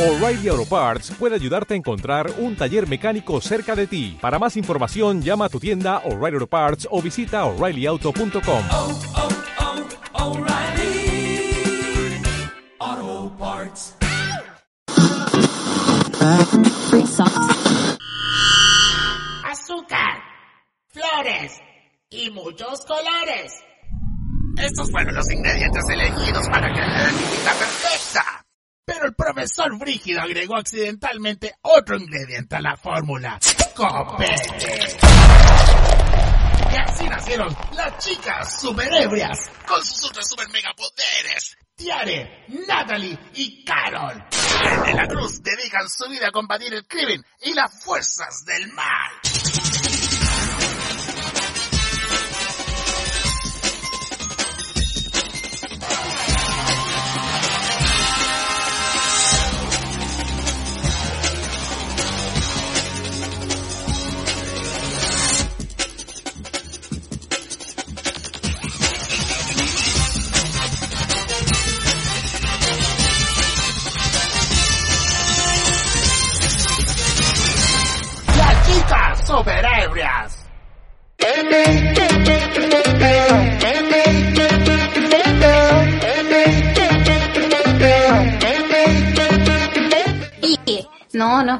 O'Reilly Auto Parts puede ayudarte a encontrar un taller mecánico cerca de ti. Para más información, llama a tu tienda O'Reilly Auto Parts o visita oreillyauto.com. oh, oh, Parts. azúcar, flores y muchos colores. Estos fueron los ingredientes elegidos para crear la perfecta. Pero el profesor Brígido agregó accidentalmente otro ingrediente a la fórmula. Copete. Y así nacieron las chicas superebrias con sus ultra super mega poderes. Tiare, Natalie y Carol. De la Cruz dedican su vida a combatir el crimen y las fuerzas del mal.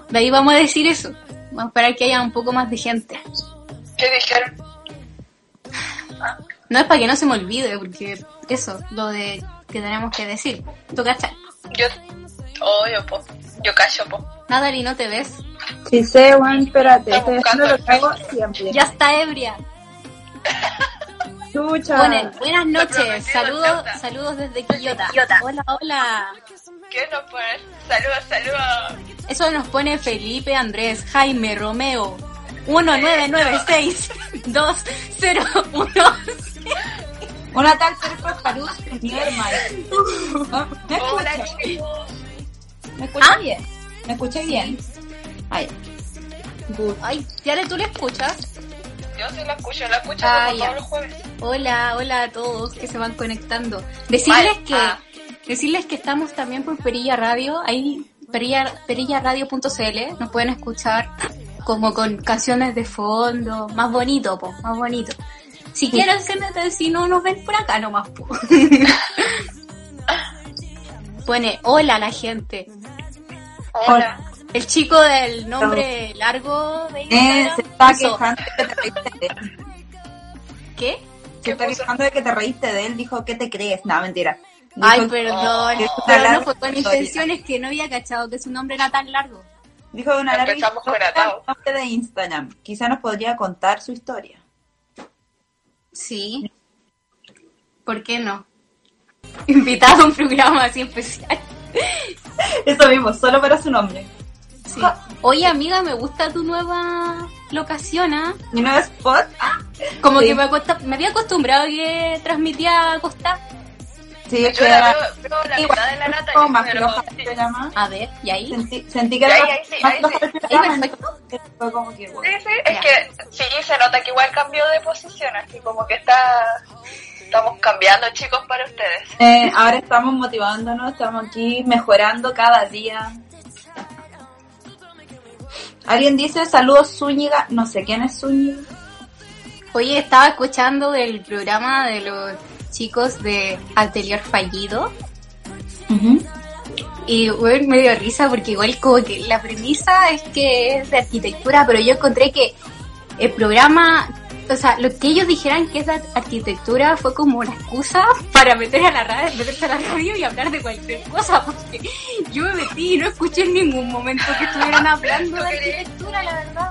No, no, de ahí vamos a decir eso. Vamos a esperar que haya un poco más de gente. ¿Qué dijeron? No es para que no se me olvide, porque eso, lo de que tenemos que decir. ¿Tú cachai? Yo, obvio, po. Yo callo, po. Natalie, ¿no te ves? Sí sé, Juan, espérate, estoy buscando haciendo lo que hago siempre. Ya está ebria. Chucha. Bueno, buenas noches. Saludos, saludos desde Quillota. Hola, hola. ¿Qué nos ponen? Saludos, saludos. Eso nos pone Felipe, Andrés, Jaime, Romeo. 1996 201 Una tal Sergio Parus mi hermano. ¿Me Hola, escucha? chicos. ¿Me ¿Ah? bien? ¿Me escuché bien? Ay, Ay, Tiare, ¿tú le escuchas? Yo sí la escucho, la escucho Ah, como todos los jueves. Hola, hola a todos que se van conectando. Decirles Vale, que ah. decirles que estamos también por Perilla Radio, ahí perilla, perillaradio.cl, nos pueden escuchar como con canciones de fondo, más bonito, po, más bonito. Si quieren se si no nos ven por acá nomás, po. Pone hola la gente. Hola. El chico del nombre largo de eh, Instagram se está puso- quejando de que te reíste de él. ¿Qué? Se ¿Qué está puso? quejando de que te reíste de él. Dijo, ¿qué te crees? No, mentira. Dijo Ay, que- perdón. que es una Pero no larga fue con intenciones que no había cachado que su nombre era tan largo. Dijo de una larga historia de Instagram. Quizá nos podría contar su historia. Sí. ¿Por qué no? Invitado a un programa así especial. Eso mismo, solo para su nombre. Sí. Oye, amiga, me gusta tu nueva locación, ¿ah? Mi nuevo spot. Ah, Como Sí. que me, acosta- me había acostumbrado a que transmitía acostar. Sí, Yo que la era- veo, veo la igual, mitad de la nata, más floja sí. el programa. A ver, ¿y ahí? Sentí, sentí que Ahí, era ahí sí, más ahí floja sí. el programa, entonces fue como que, bueno. Sí, sí, es Ya. que sí, se nota que igual cambió de posición, así como que está... Estamos cambiando, chicos, para ustedes. Eh, ahora estamos motivándonos, estamos aquí mejorando cada día. Alguien dice saludos Zúñiga, no sé quién es Zúñiga. Oye, estaba escuchando el programa de los chicos de Atelier Fallido y bueno, me dio risa porque igual como que la premisa es que es de arquitectura, pero yo encontré que el programa, o sea, lo que ellos dijeran que es de arquitectura fue como una excusa para meter a la radio, meterse a la radio y hablar de cualquier cosa, porque yo me metí y no escuché en ningún momento que estuvieran hablando de arquitectura, la verdad.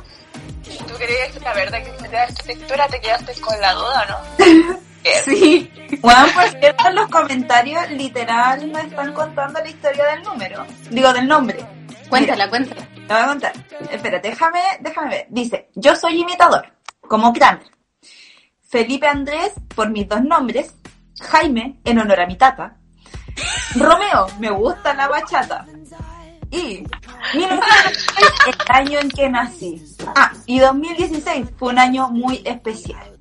¿Tú creías que la verdad que de arquitectura te quedaste con la duda, no? Sí. Bueno, por cierto, en los comentarios literal nos están contando la historia del número. Digo, del nombre. Cuéntala, cuéntala. Te voy a contar. Espérate, déjame, déjame ver. Dice, yo soy imitador, como Kramer. Felipe Andrés, por mis dos nombres. Jaime, en honor a mi tata. Romeo, me gusta la bachata. Y 1996, el año en que nací. Ah, y 2016 fue un año muy especial.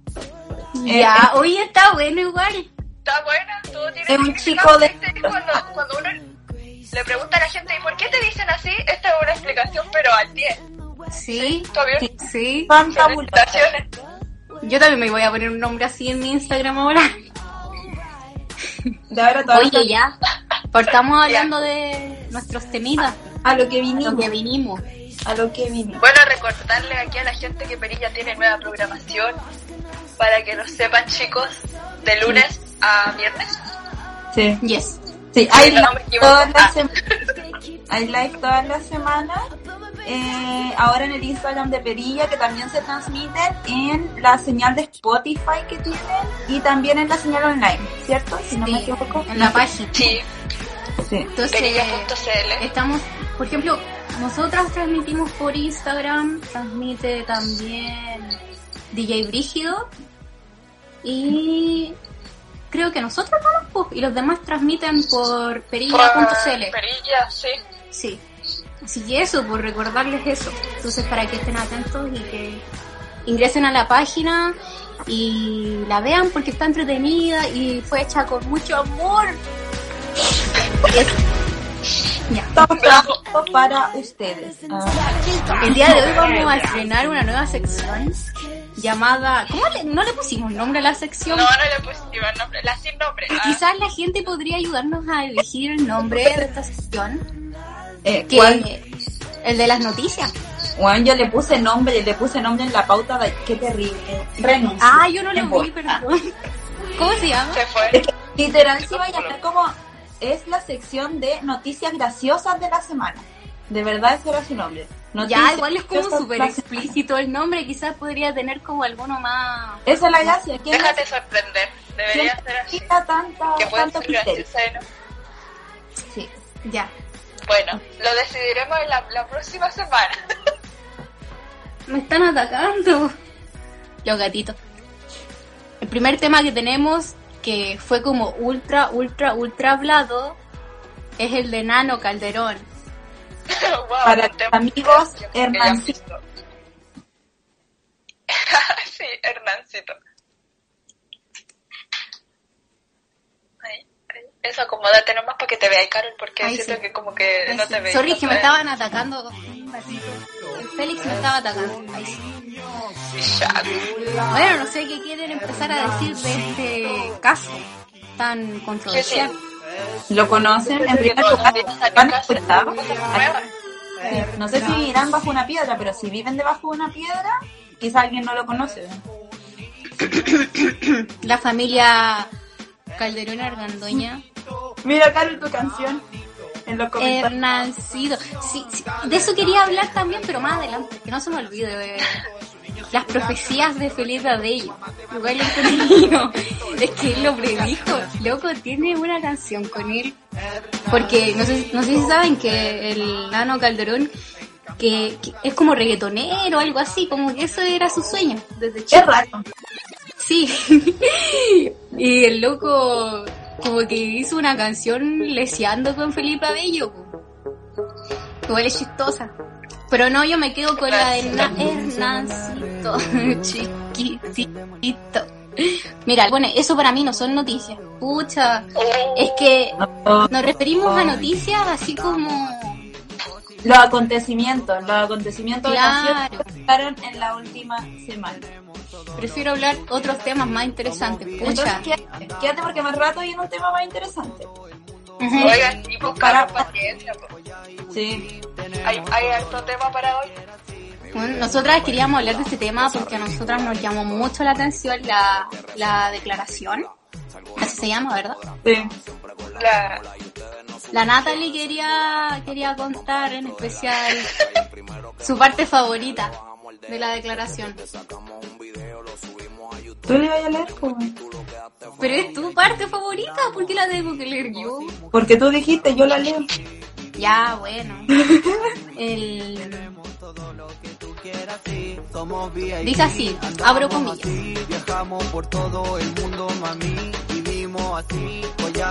Ya, oye, está bueno igual. Está buena, todo tiene Es un chico de- ¿viste? Cuando, cuando uno le pregunta a la gente, ¿y por qué te dicen Sí, ¿Está bien? sí. Fantabulosa. Felicitaciones. Yo también me voy a poner un nombre así en mi Instagram ahora. De ahora Oye, ya. Partamos hablando de nuestros temidas, a lo que lo vinimos. que vinimos. A lo que vinimos. Bueno, recordarle aquí a la gente que Perilla tiene nueva programación para que lo sepan chicos, de lunes a viernes. Sí. Yes. Sí, hay Sí, no me live todas las Ah. semanas. Hay live todas las semanas. Eh, ahora en el Instagram de Perilla, que también se transmiten en la señal de Spotify que tienen y también en la señal online, ¿cierto? Si no me equivoco. en la página. Sí, Sí. Entonces, perilla.cl. estamos, por ejemplo, nosotras transmitimos por Instagram, transmite también DJ Brígido y creo que nosotros vamos y los demás transmiten por perilla.cl. Perilla, sí. Sí. Así que eso, por recordarles eso. Entonces, para que estén atentos y que ingresen a la página y la vean porque está entretenida y fue hecha con mucho amor. Para ustedes. Ah, El día de hoy vamos a estrenar una nueva sección llamada... ¿Cómo le, no le pusimos nombre a la sección? No, no le pusieron nombre, la sin nombre. Ah, Quizás la gente podría ayudarnos a elegir el nombre de esta sección. eh, Que ¿cuál? el de las noticias. Bueno, yo le puse nombre, le puse nombre en la pauta de qué terrible. Renuncio. Ah, yo no vi, voz. perdón. ¿Cómo se llama? se fue. Literal sí va a llamar como es la sección de noticias graciosas de la semana. De verdad ese era su nombre. Ya, Noticias igual es como súper explícito el nombre, quizás podría tener como alguno más... Esa es la gracia. ¿Quién Déjate sorprender. Debería quién ser así. tanta, Que tanto ser graciosa no. Sí. Ya, Bueno, lo decidiremos en la, la próxima semana. me están atacando. Los gatitos. El primer tema que tenemos, que fue como ultra, ultra, ultra hablado, es el de Nano Calderón. Wow, Para los amigos, Hernancito. sí, Hernancito. Ahí, ahí. Eso, acomódate nomás para que te vea, Carol, porque Ay, siento sí. que como que Ay, no sí. te veo. Sorry, que me estaban atacando. Félix me estaba atacando. Ay, sí. Bueno, no sé qué quieren empezar a decir de este caso tan controversial. ¿Lo conocen? En primer lugar, ¿han escuchado? Sí, No sé si vivirán bajo una piedra, pero si viven debajo de una piedra, quizá alguien no lo conoce. La familia Calderón Argandoña. Mira, Carol, tu canción. En los comentarios. Hernancito. Sí, sí, de eso quería hablar también, pero más adelante, que no se me olvide. eh, Las profecías de Felipe Abello. Igual es. Es que él lo predijo. Loco, tiene una canción con él. Porque no sé, no sé si saben que el Nano Calderón que, que es como reggaetonero o algo así, como que eso era su sueño desde Es chico. raro. Sí. y el loco como que hizo una canción leseando con Felipe Abello. Igual es chistosa. Pero no, yo me quedo con la de Na- Hernancito, chiquitito. Mira, bueno, eso para mí no son noticias. Pucha, es que No, nos referimos a noticias así como... Los acontecimientos, los acontecimientos Claro. que pasaron en la última semana. Prefiero hablar otros temas más interesantes. Entonces, Pucha. quédate, quédate porque más rato hay un tema más interesante. Oigan, y buscar paciencia. po. Sí. Hay, hay harto tema para hoy. Bueno, nosotras queríamos hablar de este tema porque a nosotras nos llamó mucho la atención la, la declaración. Así se llama, ¿verdad? Sí. La, La Natalie quería, quería contar en especial su parte favorita de la declaración. ¿Tú le vas a leer? Pero es tu parte favorita, ¿por qué la tengo que leer yo? Porque tú dijiste, yo la leo. Ya, bueno. El... Dice así, abro comillas. Viajamos por todo el mundo, mami. Vivimos así,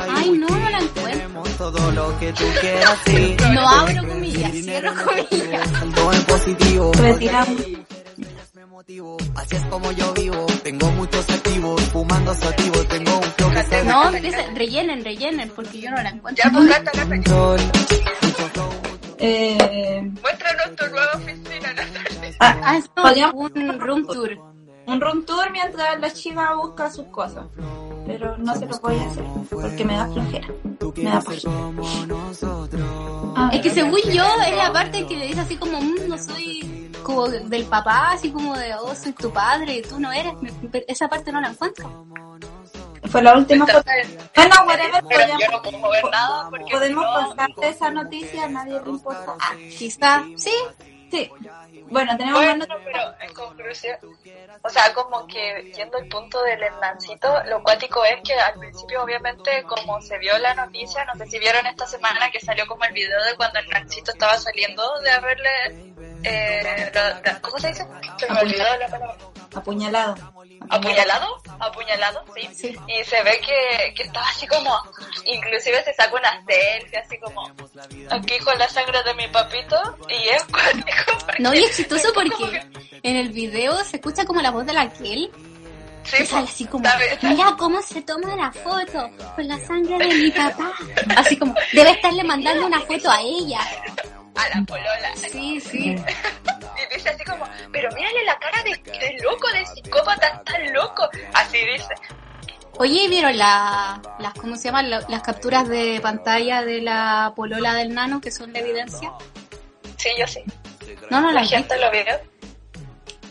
Ay, no, no la encuentro. Todo lo que tú quieras, sí. No abro comillas, cierro comillas. Saldo en positivo. Retiramos. Me motivo, así es como yo vivo. Tengo muchos activos, fumando sativos. Tengo un flow que se No, dice, rellenen, rellenen, porque yo no la encuentro. ya, pues, gata, Eh, Muéstranos tu nueva oficina, Natalia. Ah, Ah, un room tour. un room tour mientras la chica busca sus cosas. Pero no se lo voy a hacer porque me da flojera. Me da flojera. Ah, Es que según yo, es la parte que le dice así como, "Mm, no soy como del papá, así como de, oh, soy tu padre, tú no eres. Me- Esa parte no la encuentro. fue la última foto. Bueno, whatever, podemos, no puedo ver nada porque podemos si no- pasar de esa noticia, a nadie le importa. Ah, Quizá, sí, sí. Bueno, tenemos más Bueno, noticias. pero en conclusión, o sea, como que yendo al punto del Hernancito, lo cuático es que al principio, obviamente, como se vio la noticia, no sé si vieron esta semana que salió como el video de cuando Hernancito estaba saliendo de haberle, eh, ¿cómo se dice? Se me olvidó la palabra. Apuñalado. ¿Apuñalado? Apuñalado, sí. Sí. Y se ve que, que estaba así como, inclusive se saca una selfie, así como, aquí con la sangre de mi papito, y es cuático. No, y es chistoso porque que- en el video se escucha como la voz de la Kel Sí, sale pues, así como, ¿sabes? mira cómo se toma la foto con la sangre de mi papá. Así como, debe estarle mandando una foto a ella. A la polola. Sí, sí. Y dice así como, pero mírale la cara de, de loco, de psicópata, tan loco. Así dice. Oye, ¿vieron la, las, cómo se llaman? La- Las capturas de pantalla de la polola del nano que son la evidencia. Sí, yo sí. No, no La vi. gente lo vio.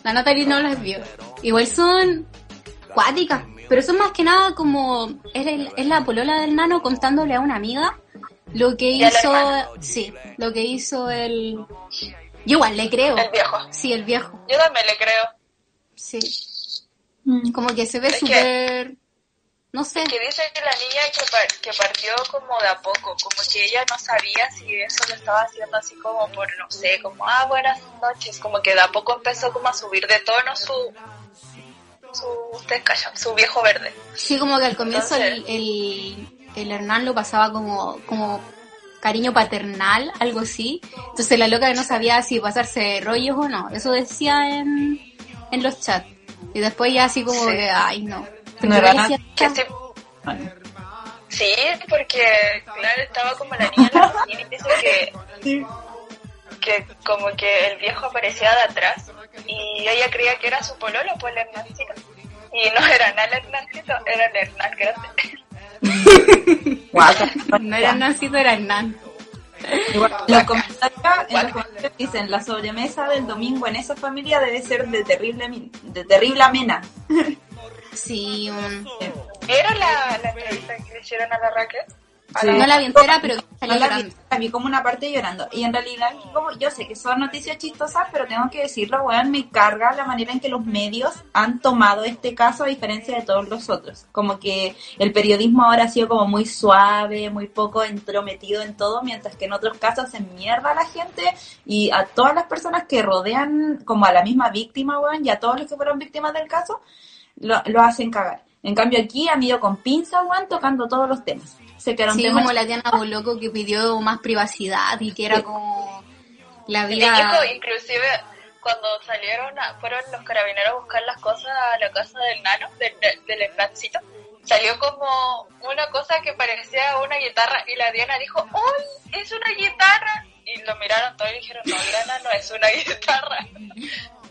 La Natalie no las vio. Igual son cuáticas, pero son más que nada como es, el- es la polola del nano contándole a una amiga lo que hizo, sí, lo que hizo el yo igual le creo. El viejo. Sí, el viejo. Yo también le creo. Sí. Mm. Como que se ve súper no sé. Que dice que la niña que, par- que partió como de a poco, como que ella no sabía si eso lo estaba haciendo así como por, no sé, como, ah, buenas noches, como que de a poco empezó como a subir de tono su, su, ustedes callan, su viejo verde. Sí, como que al comienzo el, Entonces- el, el Hernán lo pasaba como, como cariño paternal, algo así. Entonces la loca no sabía si pasarse rollos o no. Eso decía en, en los chats. Y después ya así como Sí. que, ay, no. Era Que Bueno. sí, porque, claro, estaba como la niña en la cocina y dice que, que como que el viejo aparecía de atrás y ella creía que era su pololo, pues el Hernancito. Y no era nada el Hernancito, era el Hernán grande. Guaca. no era Hernancito, era Hernán. Los comentarios, dicen, la sobremesa del domingo en esa familia debe ser de terrible, de terrible amena. Sí, un- ¿Vieron la, la entrevista que le hicieron a la Raquel? Sí. la- no la vi entera, pero salió No la vi, llorando. la vi como una parte llorando. Y en realidad, como yo sé que son noticias chistosas, pero tengo que decirlo, weón, me carga la manera en que los medios han tomado este caso a diferencia de todos los otros. Como que el periodismo ahora ha sido como muy suave, muy poco entrometido en todo, mientras que en otros casos se mierda a la gente y a todas las personas que rodean como a la misma víctima, weón, y a todos los que fueron víctimas del caso, lo, lo hacen cagar. En cambio aquí han ido con pinza, weón, tocando todos los temas. Se quedaron Sí, temas como la Diana Boloco que pidió más privacidad y que era como la vida... inclusive, cuando salieron, a- fueron los carabineros a buscar las cosas a la casa del nano, del, del, Hernancito, salió como una cosa que parecía una guitarra y la Diana dijo, ¡Uy, es una guitarra! Y lo miraron todos y dijeron, no, Diana, no es una guitarra.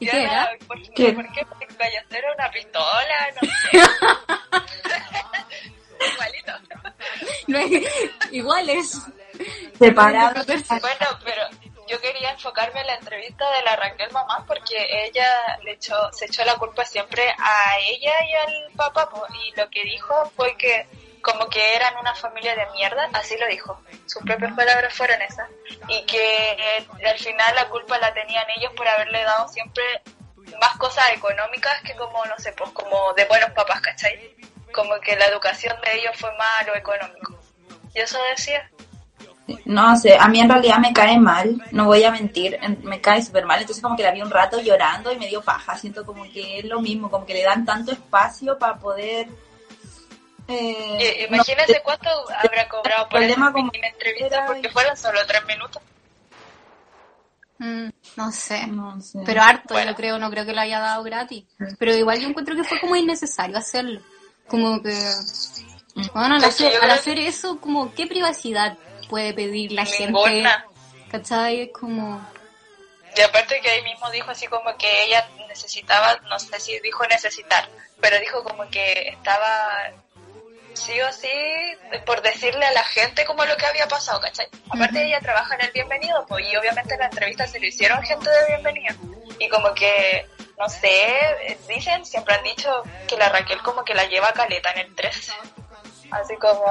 ¿Y qué era? ¿por qué? ¿Qué? ¿Por qué? Porque vaya a ser una pistola, no sé. No es- igual es... separados. Bueno, pero yo quería enfocarme en la entrevista de la Raquel mamá porque ella le echó, se echó la culpa siempre a ella y al papá y lo que dijo fue que como que eran una familia de mierda, así lo dijo, sus propias palabras fueron esas, y que eh, al final la culpa la tenían ellos por haberle dado siempre más cosas económicas que como, no sé, pues como de buenos papás, ¿cachai? Como que la educación de ellos fue más a lo económico. Y eso decía. No sé, a mí en realidad me cae mal, no voy a mentir, en- me cae súper mal, entonces como que la vi un rato llorando y me dio paja, siento como que es lo mismo, como que le dan tanto espacio para poder... eh, Y- no Imagínense sé, cuánto habrá cobrado por problema como entrevista era- porque fueron solo tres minutos. Mm, no sé. no sé. Pero harto, Bueno. yo creo, no creo que lo haya dado gratis. Pero igual yo encuentro que fue como innecesario hacerlo. Como que... Bueno, al hacer, al eso, como, ¿qué privacidad puede pedir la gente? Ninguna. ¿Cachai? Es como... Y aparte que ahí mismo dijo así como que ella necesitaba, no sé si dijo necesitar, pero dijo como que estaba sí o sí por decirle a la gente como lo que había pasado, ¿cachai? Aparte ella trabaja en el bienvenido, pues, y obviamente en la entrevista se lo hicieron gente de bienvenido. Y como que, no sé, dicen, siempre han dicho que la Raquel como que la lleva caleta en el 13. Así como...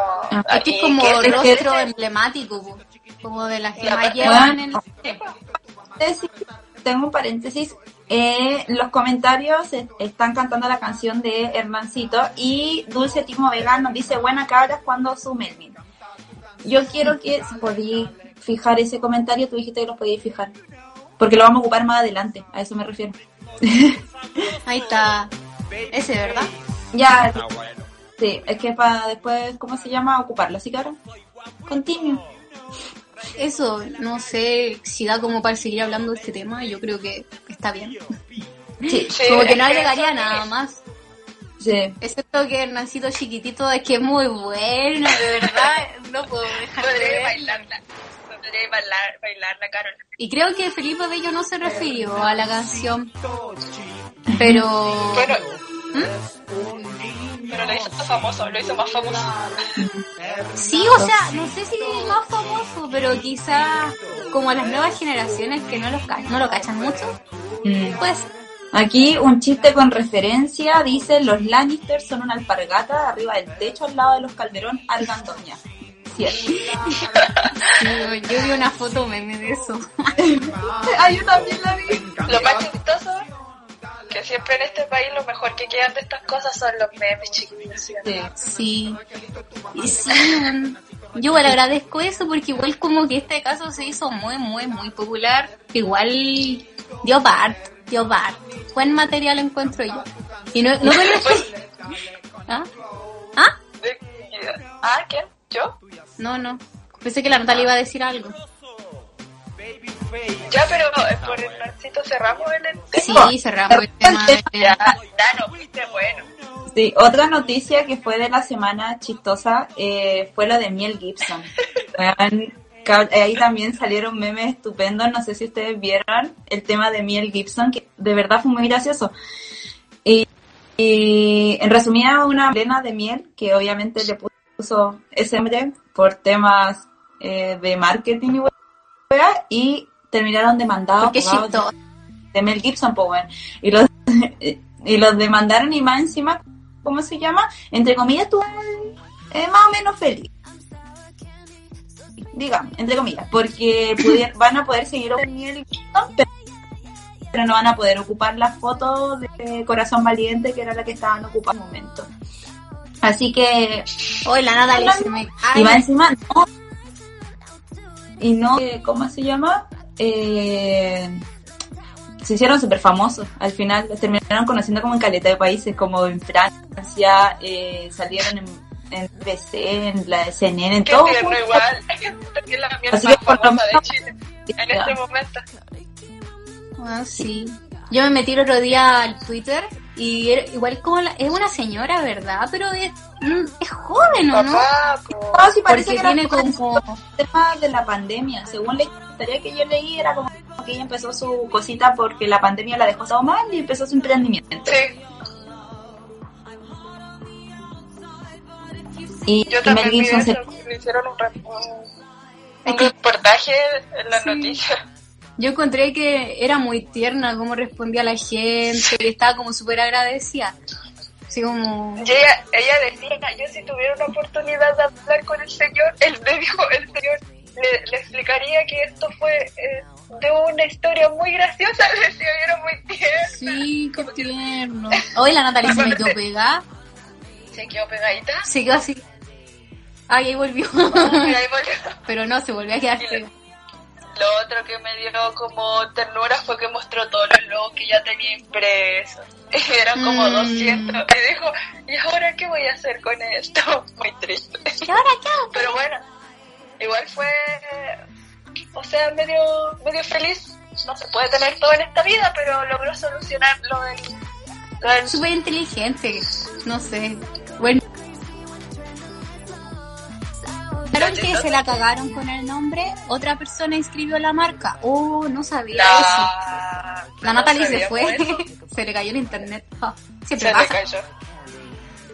Es que y es como el rostro emblemático, po, como de las que más aparte- llevan en el... tengo un paréntesis. Eh, los comentarios están cantando la canción de Hermancito y Dulce Timo Vegan nos dice buena cabras cuando su Melvin. Yo quiero que si podéis fijar ese comentario, tú dijiste que lo podíais fijar. Porque lo vamos a ocupar más adelante, a eso me refiero. Ahí está. Ese, ¿verdad? Ya, sí, es que para después, ¿cómo se llama? Ocuparlo. Así que ahora, continúo. Eso, no sé si da como para seguir hablando de este tema, yo creo que está bien. Sí, Sí, como que es no agregaría nada es- más. sí. Excepto que Hernancito chiquitito es que es muy bueno, de verdad, no puedo dejar de bailarla. Podría bailar, Carol. Y creo que Felipe Bello no se refirió a la canción. Pero... Bueno, ¿Mm? pero lo hizo famoso, lo hizo más famoso. Sí, o sea, no sé si es más famoso, pero quizás como a las nuevas generaciones que no, los ca- no lo cachan mucho, Mm. pues Aquí un chiste con referencia dice los Lannister son una alpargata arriba del techo al lado de los Calderón Argandoña. Cierto. yo vi una foto meme de eso. ah, yo también la vi. Lo más chistoso, que siempre en este país lo mejor que quedan de estas cosas son los memes, chiquillos. ¿sí? Sí. Sí, y sí, yo igual agradezco eso porque igual como que este caso se hizo muy, muy, muy popular. Igual dio part, dio part. Buen material encuentro yo. Y no, no me lo- ¿Ah? ¿Ah? De- ¿Ah, quién? ¿Yo? No, no. Pensé que la Natalia iba a decir algo. Ya, pero eh, por el narcito cerramos el Sí, cerramos el tema. Ya, de- ya no fuiste bueno. Sí, otra noticia que fue de la semana chistosa eh, fue lo de Miel Gibson. Ahí también salieron memes estupendos, no sé si ustedes vieron el tema de Miel Gibson, que de verdad fue muy gracioso. Y, y en resumida, una plena de miel que obviamente le puso ese nombre por temas eh, de marketing y terminaron demandados de- Mel Gibson, pues bueno. Y los, y los demandaron y más encima, ¿cómo se llama? Entre comillas, tú eh, más o menos feliz. Digamos, entre comillas, porque pudier- van a poder seguir con Mel Gibson, pero, pero no van a poder ocupar la foto de Corazón Valiente, que era la que estaban ocupando en el momento. Así que Hoy la Natalia se me cae. y más encima, no. Y no, eh, ¿cómo se llama? Eh, se hicieron súper famosos. Al final los terminaron conociendo como en caleta de países, como en Francia, eh, salieron en, en BBC, en la CNN, en Qué todo. tierno igual. Es la miel Así más que por lo famosa de Chile en este momento. Ah, sí. Yo me metí el otro día al Twitter y era- igual como la- es una señora, ¿verdad? Pero es, mm, es joven, ¿o no? Papá, po. No, sí parece Porque que tiene como... tema de la pandemia. Según la historia que yo leí, era como que ella empezó su cosita porque la pandemia la dejó todo mal y empezó su emprendimiento. Sí, Y, yo y también Mel vi Gibson se. Le hicieron un, un- un reportaje en la Sí. noticia. Yo encontré que era muy tierna cómo respondía la gente y estaba como súper agradecida. Así como... Y ella, ella decía, yo si tuviera una oportunidad de hablar con el señor, él me dijo, el señor le, le explicaría que esto fue eh, de una historia muy graciosa, decía, y era muy tierno. Sí, qué tierno. Hoy la Natalia se me quedó pegada. Se quedó pegadita. Se quedó así. Ay, ahí volvió. Ahí volvió. Pero no, se volvió a quedar pegada. Lo otro que me dio como ternura fue que mostró todos los logos que ya tenía impresos. Eran como Mm. 200. Y dijo, ¿y ahora qué voy a hacer con esto? Muy triste. ¿Y ahora qué? Pero bueno, igual fue, o sea, medio, medio feliz. No se puede tener todo en esta vida, pero logró solucionar lo del... Lo del Súper inteligente. No sé. Bueno. ¿Cacharon que se la cagaron con el nombre? Otra persona inscribió la marca. Oh, no sabía La, eso. La no Natalie se fue. se le cayó el internet. Ah, Se siempre le pasa. cayó.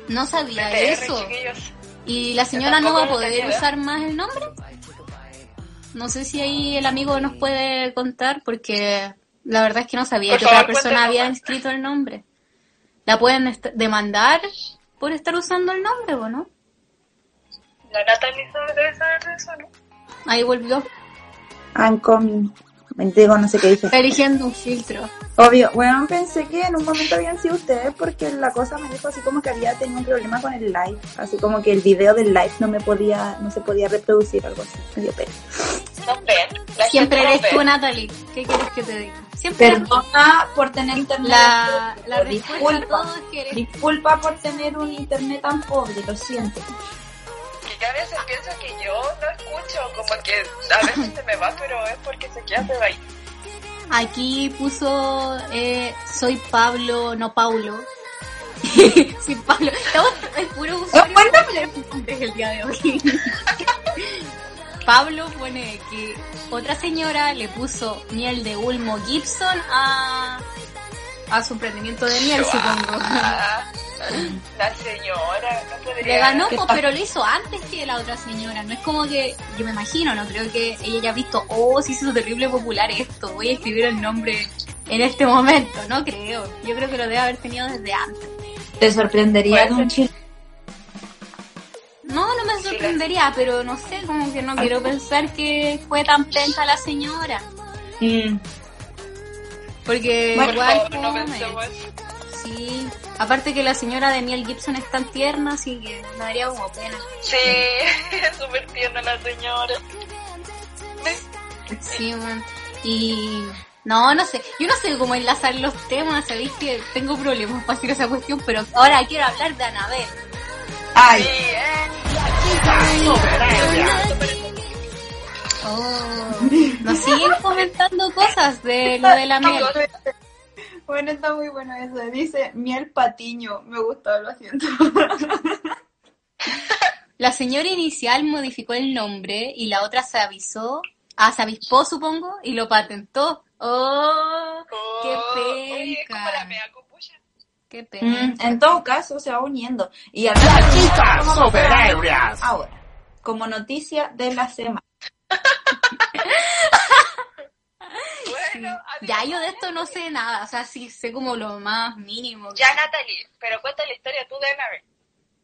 No sabía BTR, eso. chiquillos. ¿Y la señora no va a poder usar más el nombre? No sé si ahí el amigo nos puede contar porque la verdad es que no sabía Por que otra persona había inscrito el nombre. ¿La pueden demandar por estar usando el nombre o no? La Natalie sabe- debe saber de eso, ¿no? Ahí volvió. I'm coming. Me digo, no sé qué dije. Está eligiendo un filtro. Obvio, bueno, pensé que en un momento habían sido ustedes porque la cosa me dijo así como que había tenido un problema con el live, así como que el video del live no me podía, no se podía reproducir algo así, me dio pena. No ven. La Siempre eres tú, Natalie. ¿Qué quieres que te diga? Siempre eres tú. Perdona por tener internet. La, la disculpa, disculpa por tener un internet tan pobre, lo siento. Que a veces pienso que yo no escucho, como que a veces se me va, pero es porque se queda pegado ahí. Aquí puso eh, soy Pablo, no Paulo. soy Pablo. Estamos es puro usuario desde el día de hoy. Pablo pone que otra señora le puso miel de Ulmo Gibson a, a su emprendimiento de miel, supongo. Ah, La señora, no podría. Le ganó, pues, pero lo hizo antes que la otra señora. No es como que, yo me imagino, no creo que ella haya visto, oh, se hizo terrible popular esto, voy a escribir el nombre en este momento. No creo. Yo creo que lo debe haber tenido desde antes. Te sorprendería de un chile. No, no me sorprendería, pero no sé, como que no quiero pensar que fue tan penca la señora. Mm, Porque Bueno, igual Por favor, no. Sí. Aparte que la señora de Miel Gibson es tan tierna, así que me daría como pena. Sí, es súper tierna la señora. Sí, man. Y no, no sé. Yo no sé cómo enlazar los temas. Sabéis que tengo problemas para hacer esa cuestión, pero ahora quiero hablar de Anabel. Ay, Sí, eh. Oh, nos siguen comentando cosas de lo de la miel. bueno, está muy bueno eso. Dice miel patiño. Me gustó, lo siento. La señora inicial modificó el nombre y la otra se avisó, ah, se avispó supongo, y lo patentó. Oh, qué Oye, es como la penca. mea. Qué Mm, penca. en todo caso, se va uniendo. Y al Chicas superebrias. Ahora, como noticia de la semana. Bueno, Ya yo de esto no sé nada, o sea, sí sé como lo más mínimo. Ya, Natalie, pero cuenta la historia tú de Annabelle.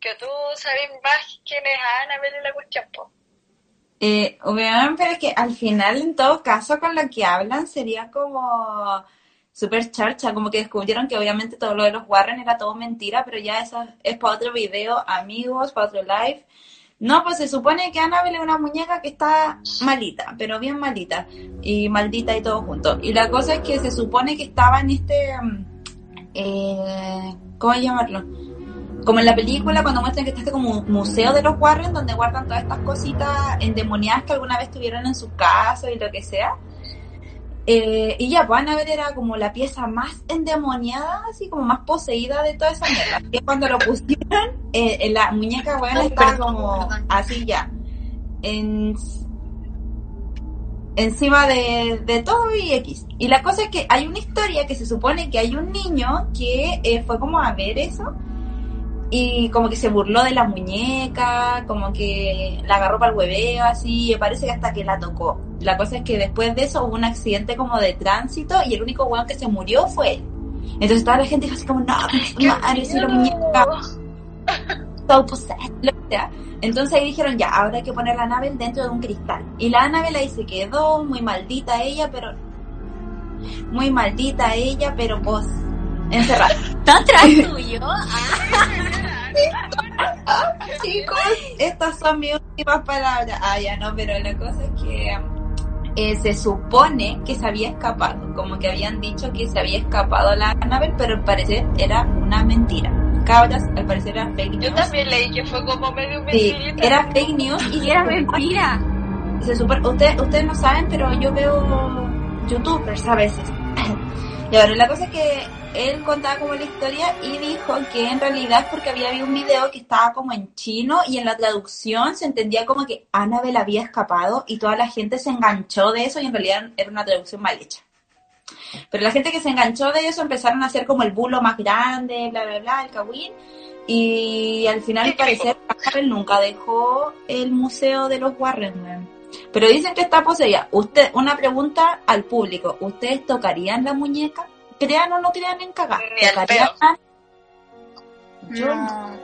Que tú sabes más quién es Annabelle en la cuestión. Eh, obviamente, pero es que al final, en todo caso, con lo que hablan sería como súper charcha, como que descubrieron que obviamente todo lo de los Warren era todo mentira, pero ya eso es para otro video, amigos, para otro live. No, pues se supone que Annabelle es una muñeca que está malita, pero bien malita, y maldita y todo junto. Y la cosa es que se supone que estaba en este, mm, eh, ¿cómo llamarlo? como en la película cuando muestran que está este como un museo de los Warren donde guardan todas estas cositas endemoniadas que alguna vez tuvieron en su casa y lo que sea. Eh, y ya, pues Annabelle era como la pieza más endemoniada, así como más poseída de toda esa mierda. Y cuando lo pusieron, eh, en la muñeca, bueno, Ay, estaba como así ya. En, encima de, de todo y X. Y la cosa es que hay una historia que se supone que hay un niño que eh, fue como a ver eso y como que se burló de la muñeca, como que la agarró para el hueveo, así, y parece que hasta que la tocó. La cosa es que después de eso hubo un accidente como de tránsito y el único weón que se murió fue él. Entonces toda la gente dijo así como, no, ¡Qué madre, si la miedo! muñeca so possessed. Entonces ahí dijeron, ya, ahora hay que poner la Annabelle dentro de un cristal. Y la Annabelle ahí se quedó, muy maldita ella, pero... Muy maldita ella, pero pues... Encerrada. ¿Está atrás tuyo? Ah, Chicos, estas son mis últimas palabras. Ah, ya no, pero la cosa es que eh, se supone que se había escapado. Como que habían dicho que se había escapado la Annabelle, pero al parecer era una mentira. Cabras, al parecer era fake Yo news. también leí que fue como medio Sí, mentirita. era fake news y y era mentira. se supone, usted, ustedes no saben, pero yo veo youtubers a veces. Y ahora la cosa es que él contaba como la historia y dijo que en realidad porque había un video que estaba como en chino y en la traducción se entendía como que Annabelle había escapado y toda la gente se enganchó de eso y en realidad era una traducción mal hecha. Pero la gente que se enganchó de eso empezaron a hacer como el bulo más grande, bla, bla, bla, el kawin. Y al final, al parecer, Annabelle nunca dejó el museo de los Warren. Pero dicen que está poseída. Usted, una pregunta al público. ¿Ustedes tocarían la muñeca? Crean o no crean en cagar. Ni al peo. Yo no.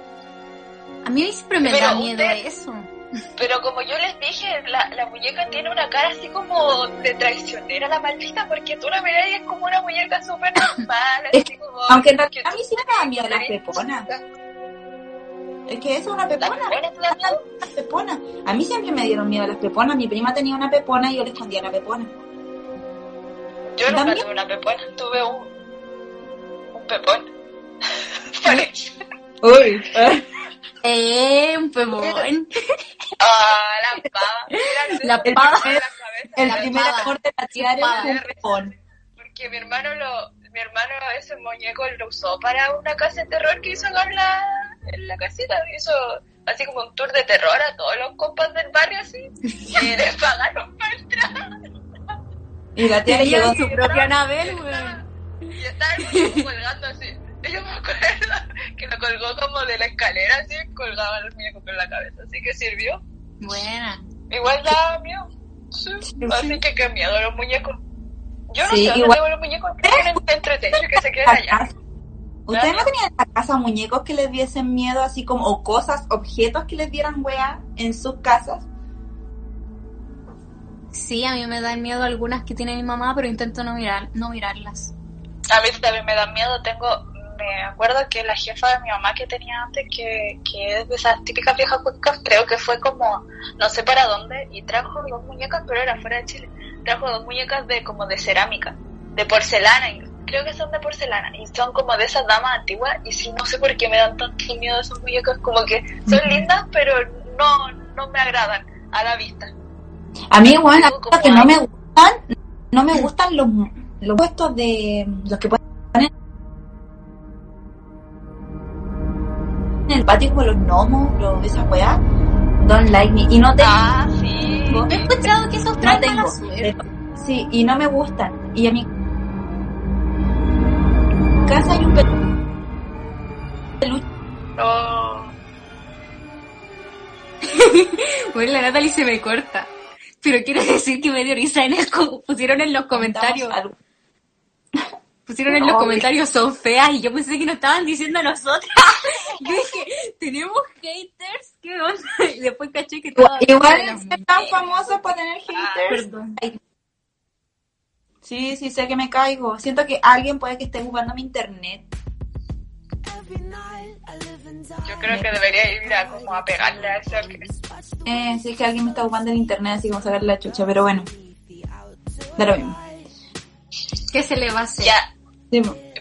A mí siempre me Pero da miedo usted- eso. Pero como yo les dije, la, la muñeca tiene una cara así como de traicionera la maldita, porque tú la miras y es como una muñeca súper normal, Es así como... Aunque en realidad que a mí sí me da miedo las peponas. Es que eso es una ¿La pepona. miedo? Pepona. A mí siempre me dieron miedo las peponas. Mi prima tenía una pepona y yo le escondía la pepona. Yo tuve una pepona, tuve un... un pepón. Uy. Eh, un pebón. Ah, la pava. Mira, La pava. la cabeza, El la primer amor de la tía era un pepón. Porque mi hermano lo, mi hermano ese muñeco lo usó para una casa de terror que hizo en la, en la casita, hizo así como un tour de terror a todos los compas del barrio así, y les pagaron para entrar, Y la tía quedó su propia Anabel, weón. y estaba colgando así. Yo me acuerdo que lo colgó como de la escalera así, colgaba el muñeco con la cabeza, así que sirvió. Buena. Igual daba miedo. Sí, Así que qué miedo los muñecos. Yo no Sí, sé dónde igual- tengo los muñecos que tienen entretenido que se queden allá. ¿Ustedes no tenían en la casa muñecos que les diesen miedo, así como, o cosas, objetos que les dieran weá en sus casas? Sí, a mí me dan miedo algunas que tiene mi mamá, pero intento no mirar, no mirarlas. A mí también me da miedo. Tengo, me acuerdo que la jefa de mi mamá que tenía antes, que, que es de esas típicas viejas cuecas, creo que fue como, no sé para dónde, y trajo dos muñecas, pero era fuera de Chile. Trajo dos muñecas de como de cerámica, de porcelana, y creo que son de porcelana, y son como de esas damas antiguas, y sí, no sé por qué me dan tanto miedo esas muñecas, como que son lindas, pero no, no me agradan a la vista. A mí, igual, las Como cosas que no me gustan, no me gustan los, los puestos de, los que ponen en el patio como los gnomos, los, esas weas. Don't like me. Y no tengo, Ah, sí. He escuchado que esos no traen tengo. mala suerte. Sí, y no me gustan. Y a mi casa hay un peluche. No. Bueno, la Natalie se me corta. Pero quiero decir que me dio risa en el pusieron en los comentarios, pusieron en los comentarios son feas y yo pensé que nos estaban diciendo a nosotras. Yo dije, tenemos haters, ¿qué onda? Y después caché que estaba Igual son tan famosos por tener haters. Perdón. Sí, sí, sé que me caigo. Siento que alguien puede que esté jugando mi internet. Yo creo que debería ir a como a pegarle a ese Eh, sí, que alguien me está ocupando el internet, así como sacar la chucha, pero bueno. Lo mismo. ¿Qué se le va a hacer? Ya,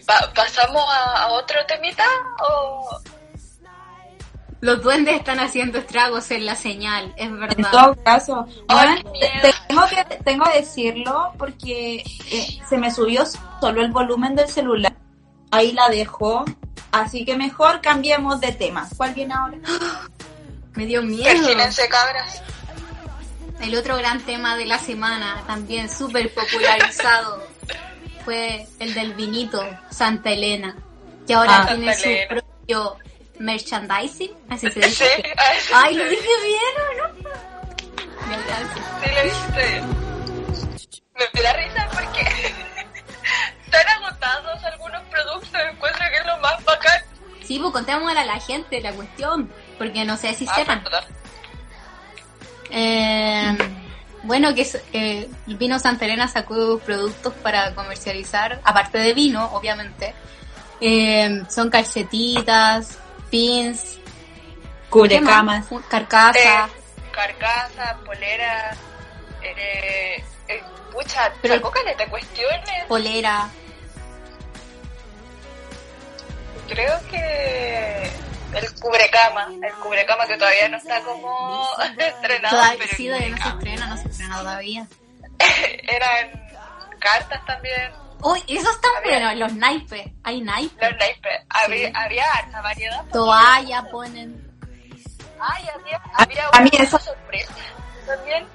pa- ¿pasamos a, a otro temita? O... Los duendes están haciendo estragos en la señal, es En verdad. todo caso, Ay, bueno, tengo que tengo que decirlo porque eh, se me subió solo el volumen del celular. Ahí la dejo. Así que mejor cambiemos de tema. ¿Cuál viene ahora? Me dio miedo. Cabras. El otro gran tema de la semana, también súper popularizado, fue el del vinito, Santa Elena, que ahora Ah, tiene Santa su propio merchandising, así se dice. Ay, lo dije bien, ¿o no? Sí, lo. Me, me da risa porque están agotados algunos productos. Encuentro que es lo más bacán. Sí, pues contémosle a la gente la cuestión, porque no sé si Ah, sepan. Eh, bueno, que eh, el vino Santa Elena sacó productos para comercializar, aparte de vino, obviamente. Eh, son calcetitas, pins, Cubre ¿qué más? camas. carcasa. Eh, carcasa, polera. Eh, eh, pucha, Pero- sacó caleta de cuestiones. polera. Creo que el cubrecama, el cubrecama que todavía no está como estrenado, Todavía, pero sí, todavía no se estrena, no se estrena todavía. eran cartas también. Uy, esos están buenos, los naipes. Hay naipes. Los naipes. Había, había harta variedad. Toalla ponen. Ay, había, había a mí una eso- sorpresa también.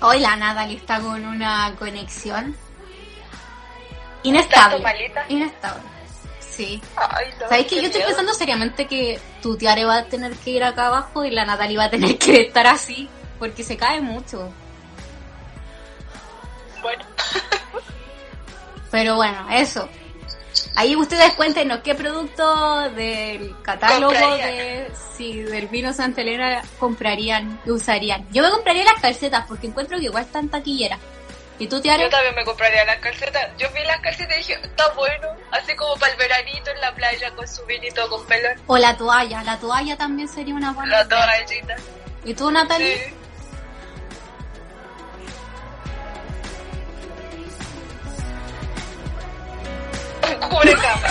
Hoy la Natalie está con una conexión ¿Tanto inestable. malita? Inestable. Sí. Ay, ¿Sabes que yo estoy pensando seriamente que tu tiare va a tener que ir acá abajo y la Natalie va a tener que estar así? Porque se cae mucho. Bueno, Pero bueno, eso. Ahí ustedes cuéntenos qué producto del catálogo de sí, del vino Santa Elena comprarían y usarían. Yo me compraría las calcetas porque encuentro que igual están taquilleras. ¿Y tú, Tiara? yo también me compraría las calcetas. Yo vi las calcetas y dije, está bueno. Así como para el veranito en la playa con su vinito con pelón. O la toalla. La toalla también sería una buena. La toallita. ¿Y tú, Natalie? Sí. Cubre cama.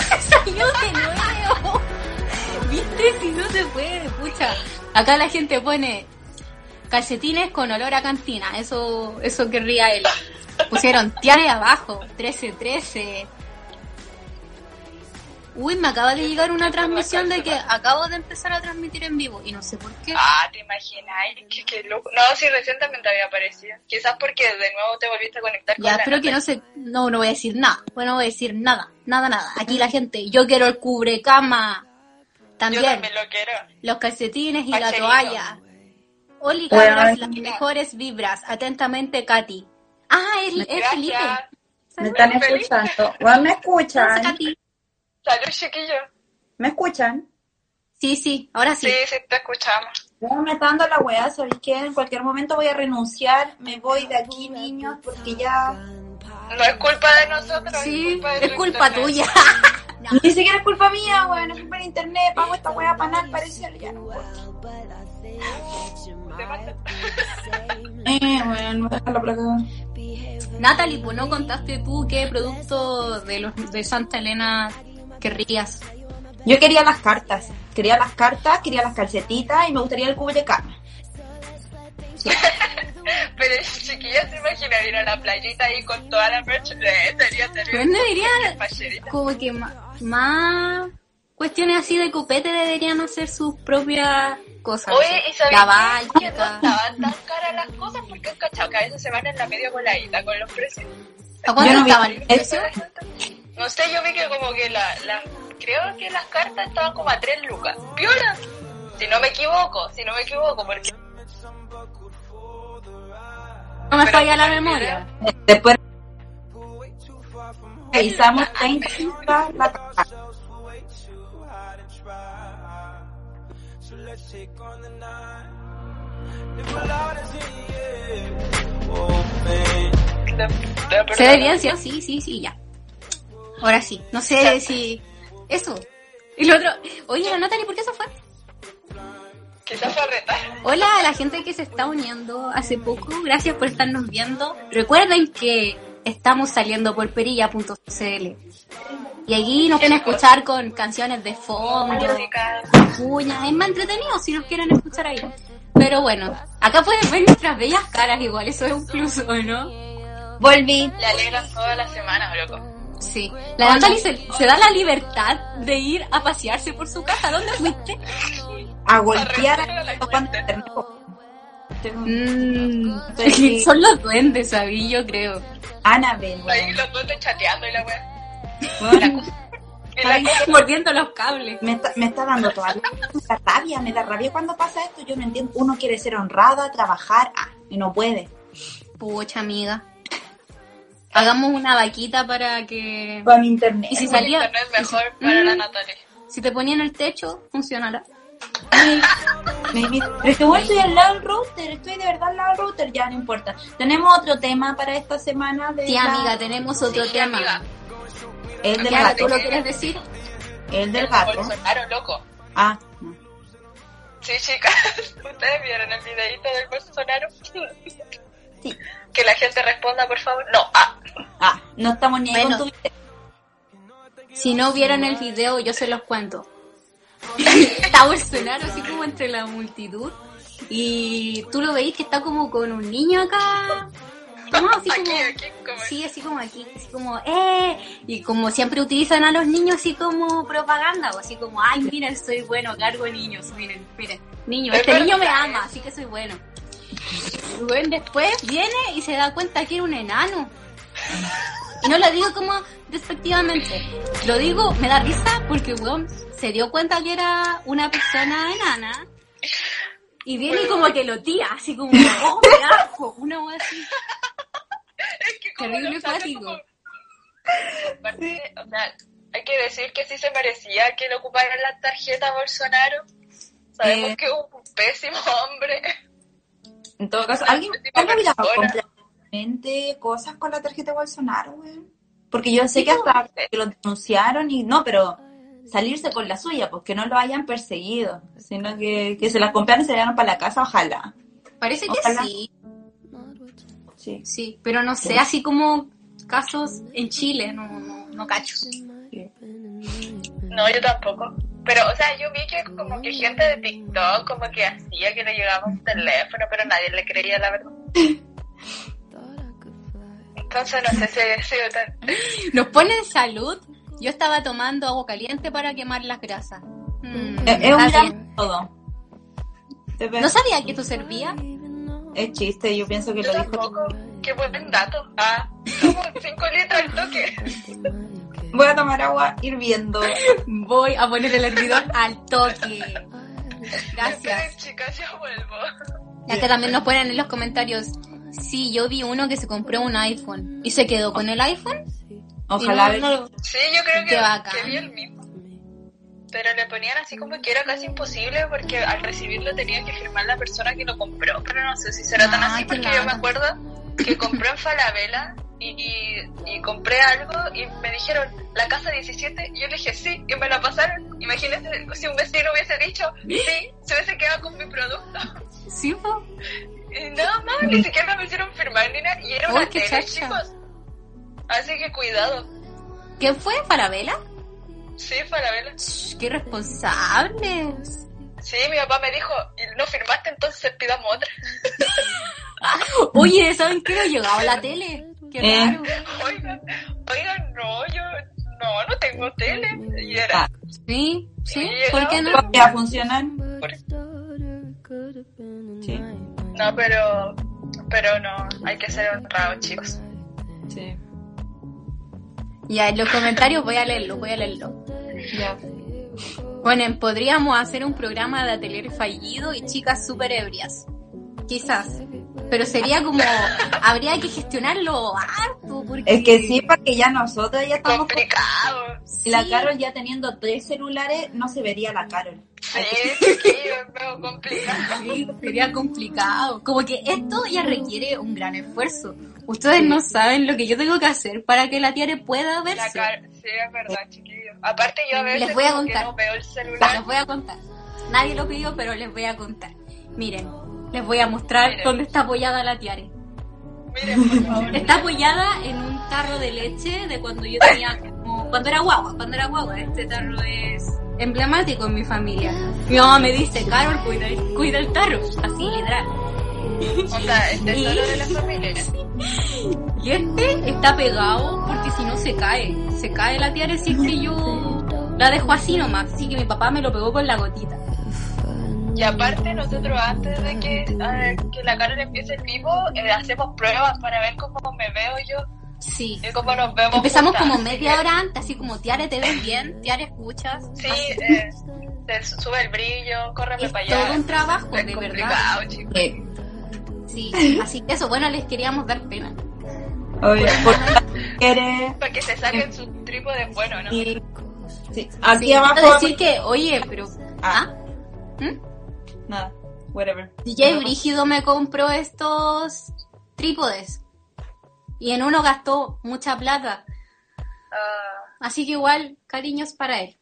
Nuevo. ¿Viste? Si no se puede, pucha. Acá la gente pone calcetines con olor a cantina. Eso, eso querría él. Pusieron tiare abajo, 1313. Uy, me acaba de llegar una transmisión de que acabo de empezar a transmitir en vivo y no sé por qué. Ah, te imaginas, qué, qué loco. No, sí, recientemente había aparecido. Quizás porque de nuevo te volviste a conectar con Ya, la espero que Natalie. no se... No, no voy a decir nada. Bueno, no voy a decir nada. Nada, nada. Aquí la gente, yo quiero el cubrecama. Yo También. también lo quiero. los calcetines y la toalla. Oli Bueno, las mejores vibras. Atentamente, Katy. Es, es Felipe. Gracias. Me están escuchando. Bueno, me escuchan. Salud, chiquillo. ¿Me escuchan? Sí, sí, ahora sí. Sí, sí, te escuchamos. Bueno, me está dando la weá, ¿sabéis qué? En cualquier momento voy a renunciar, me voy de aquí, niños, porque ya... No es culpa de nosotros, Sí, es culpa de es tu culpa internet. tuya. Ni siquiera es culpa mía, weón, es culpa del internet, pago esta weá para nada, parece ya no Eh, bueno, déjalo por acá. Natalie, pues no contaste tú qué producto de los de Santa Elena querrías. Yo quería las cartas, quería las cartas, quería las calcetitas y me gustaría el cubo de cama. Pero chiquilla se imagina ir a la playita ahí con toda la merch. Eh, sería no debería, Pacherita. como que más cuestiones así de copete deberían hacer sus propias cosas. Oye, ¿y sabes que no estaban tan caras las cosas? Porque han cachado que a veces se van en la media voladita con los precios. ¿A cuánto no estaban? eso. No sé, yo vi que como que la, la creo que las cartas estaban como a 3 lucas. Piola. Si no me equivoco, si no me equivoco, porque No me Pero- falla la memoria. Después revisamos 30 la carta. ¿Se ve bien? ¿Sí? sí, sí, sí, ya. Ahora sí. No sé si... Eso. Y lo otro... Oye, la Natalie, ¿por qué se fue? quizás fue a retar. Hola a la gente que se está uniendo hace poco. Gracias por estarnos viendo. Recuerden que estamos saliendo por perilla.cl. Y allí nos pueden escuchar con canciones de fondo, Música. cuñas. Es más entretenido si nos quieren escuchar ahí. Pero bueno, acá pueden ver nuestras bellas caras igual. Eso es un plus, ¿o no? Volví. Le alegran todas las semanas, loco. Sí. La Natalie se, se da la libertad de ir a pasearse por su casa. ¿Dónde fuiste? A golpear A la. Mm, Pues sí. son los duendes, ¿sabí? Yo creo. Annabel, Ahí weón. los te chateando y la la cosa- Mordiendo los cables. Me está, me está dando toda la la rabia, me da rabia cuando pasa esto. Yo no entiendo. Uno quiere ser honrada, trabajar, ah, y no puede. Pucha, amiga. Hagamos una vaquita para que... Con internet. Y si salía... internet mejor para la Mm. Natalie. Si te ponía en el techo, funcionará. Pero que bueno, estoy al lado del router, estoy de verdad al lado del router, ya no importa. Tenemos otro tema para esta semana de Sí, la- amiga, tenemos otro Sí, tema. amiga. El del gato. ¿tú lo quieres decir? El del El gato. Bolsonaro, loco. Ah, no. Sí, chicas, ¿ustedes vieron el videito del Bolsonaro? Sí. Que la gente responda, por favor. No, ah, Ah, no estamos ni ahí Bueno. con tu video. Si no vieron el video, yo se los cuento. está Bolsonaro así como entre la multitud. Y tú lo veis que está como con un niño acá. No, así aquí, como... aquí, como así, así como aquí, así como, ¡eh! Y como siempre utilizan a los niños así como propaganda, o así como, ¡ay, miren, soy bueno, cargo niños! Miren, miren, niño, Es este niño me ama, así que soy bueno. Bueno, después viene y se da cuenta que era un enano. Y no lo digo como despectivamente, lo digo, me da risa porque, weón, se dio cuenta que era una persona enana. Y viene como que lo tira, así como, ¡oh, qué asco! Una wea así. Que Terrible como- Aparte, o sea, hay que decir que sí se merecía que le ocuparan la tarjeta Bolsonaro. Sabemos Eh. que es un pésimo hombre. En todo caso, ¿alguien, pésima ¿alguien había persona. comprado realmente cosas con la tarjeta de Bolsonaro, güey? Porque yo sé que hasta que lo denunciaron y no, pero salirse con la suya, pues que no lo hayan perseguido, sino que, que se las compraron y se la llevaron para la casa, ojalá. Parece que Ojalá. sí, Sí. sí, pero no sé, así como casos en Chile, no, no, no cacho. No, yo tampoco. Pero, o sea, yo vi que como que gente de TikTok como que hacía que le llegaba un teléfono, pero nadie le creía la verdad. Entonces no sé si haya sido tan... Nos ponen salud. Yo estaba tomando agua caliente para quemar las grasas. Mm, Es, un gran todo. No sabía que esto servía. Es chiste, yo pienso que Yo lo dijo. tampoco. Qué buen dato. Ah, como 5 litros al toque. Voy a tomar agua hirviendo. Voy a poner el hervidor al toque. Gracias. Chicas, ya vuelvo. Y acá también nos ponen en los comentarios. Sí, yo vi uno que se compró un iPhone y se quedó con el iPhone. Ojalá. No- no- Sí, yo creo que, que vi el mismo. Pero le ponían así como que era casi imposible porque al recibirlo tenía que firmar la persona que lo compró. Pero no sé si será tan Ah, así qué porque yo me acuerdo que compré en Falabella y, y, y compré algo y me dijeron la casa 17 y yo le dije sí y me la pasaron. Imagínate si un vecino hubiese dicho sí, se hubiese quedado con mi producto. Sí, po. Nada más, ni siquiera me hicieron firmar ni nada. Y era Uy, una tele, chicos. Así que cuidado. ¿Qué fue? ¿Farabela? Sí, Falabella. Shh, ¡Qué responsables! Sí, mi papá me dijo, "Y no firmaste, entonces pidamos otra. Oye, ¿saben qué? No llegaba a la tele. Qué Eh. raro. Oigan, oigan, no, yo no, no tengo tele. Y era, Ah, Sí, sí, ¿por qué no? ¿Ya funcionan? Sí. no, pero, pero no, hay que ser honrados, chicos. Sí. Ya, en los comentarios voy a leerlo, voy a leerlo. Ya. Bueno, podríamos hacer un programa de atelier fallido y chicas súper ebrias. Quizás. Pero sería como, habría que gestionarlo harto, porque... Es que sí, porque ya nosotros ya estamos. Complicado. Y la Sí. Carol ya teniendo tres celulares, no se vería la Carol. Sí, es medio complicado. Sí, sería complicado. Como que esto ya requiere un gran esfuerzo. Ustedes no saben lo que yo tengo que hacer para que la tiare pueda verse. sí, es verdad, chiquillo. Aparte yo a veces Les voy a contar. no veo el Les celular. voy a contar. Nadie lo pidió, pero les voy a contar. Miren, les voy a mostrar Miren. dónde está apoyada la tiare. Miren, por favor. Está apoyada en un tarro de leche de cuando yo tenía como, cuando era guagua, cuando era guagua. Este tarro es emblemático en mi familia. Mi mamá me dice, Carol, cuida, cuida el tarro. Así, literal. O sea, el tesoro de la familia. Y este está pegado porque si no se cae. Se cae la tiare si es que yo la dejo así nomás. Así que mi papá me lo pegó con la gotita. Y aparte nosotros antes de que, eh, que la Carol empiece el vivo, eh, hacemos pruebas para ver cómo me veo yo Sí. y cómo nos vemos. Empezamos juntas. como media hora antes, así como, Tiare, ¿te ves bien? Tiare, ¿escuchas? Sí, eh, se sube el brillo, córreme Es para allá. todo un trabajo, es de verdad. complicado, chicos. Sí, así que eso, bueno, les queríamos dar pena. oye, ¿por qué quiere? Para que se saquen su trípode bueno, ¿no? Y- sí, Aquí Sí, abajo. quiero decir que, oye, pero... Ah. ¿Ah? ¿Mm? Nada, whatever. DJ Brígido me compró estos trípodes. Y en uno gastó mucha plata. Ah, Así que igual, cariños para él.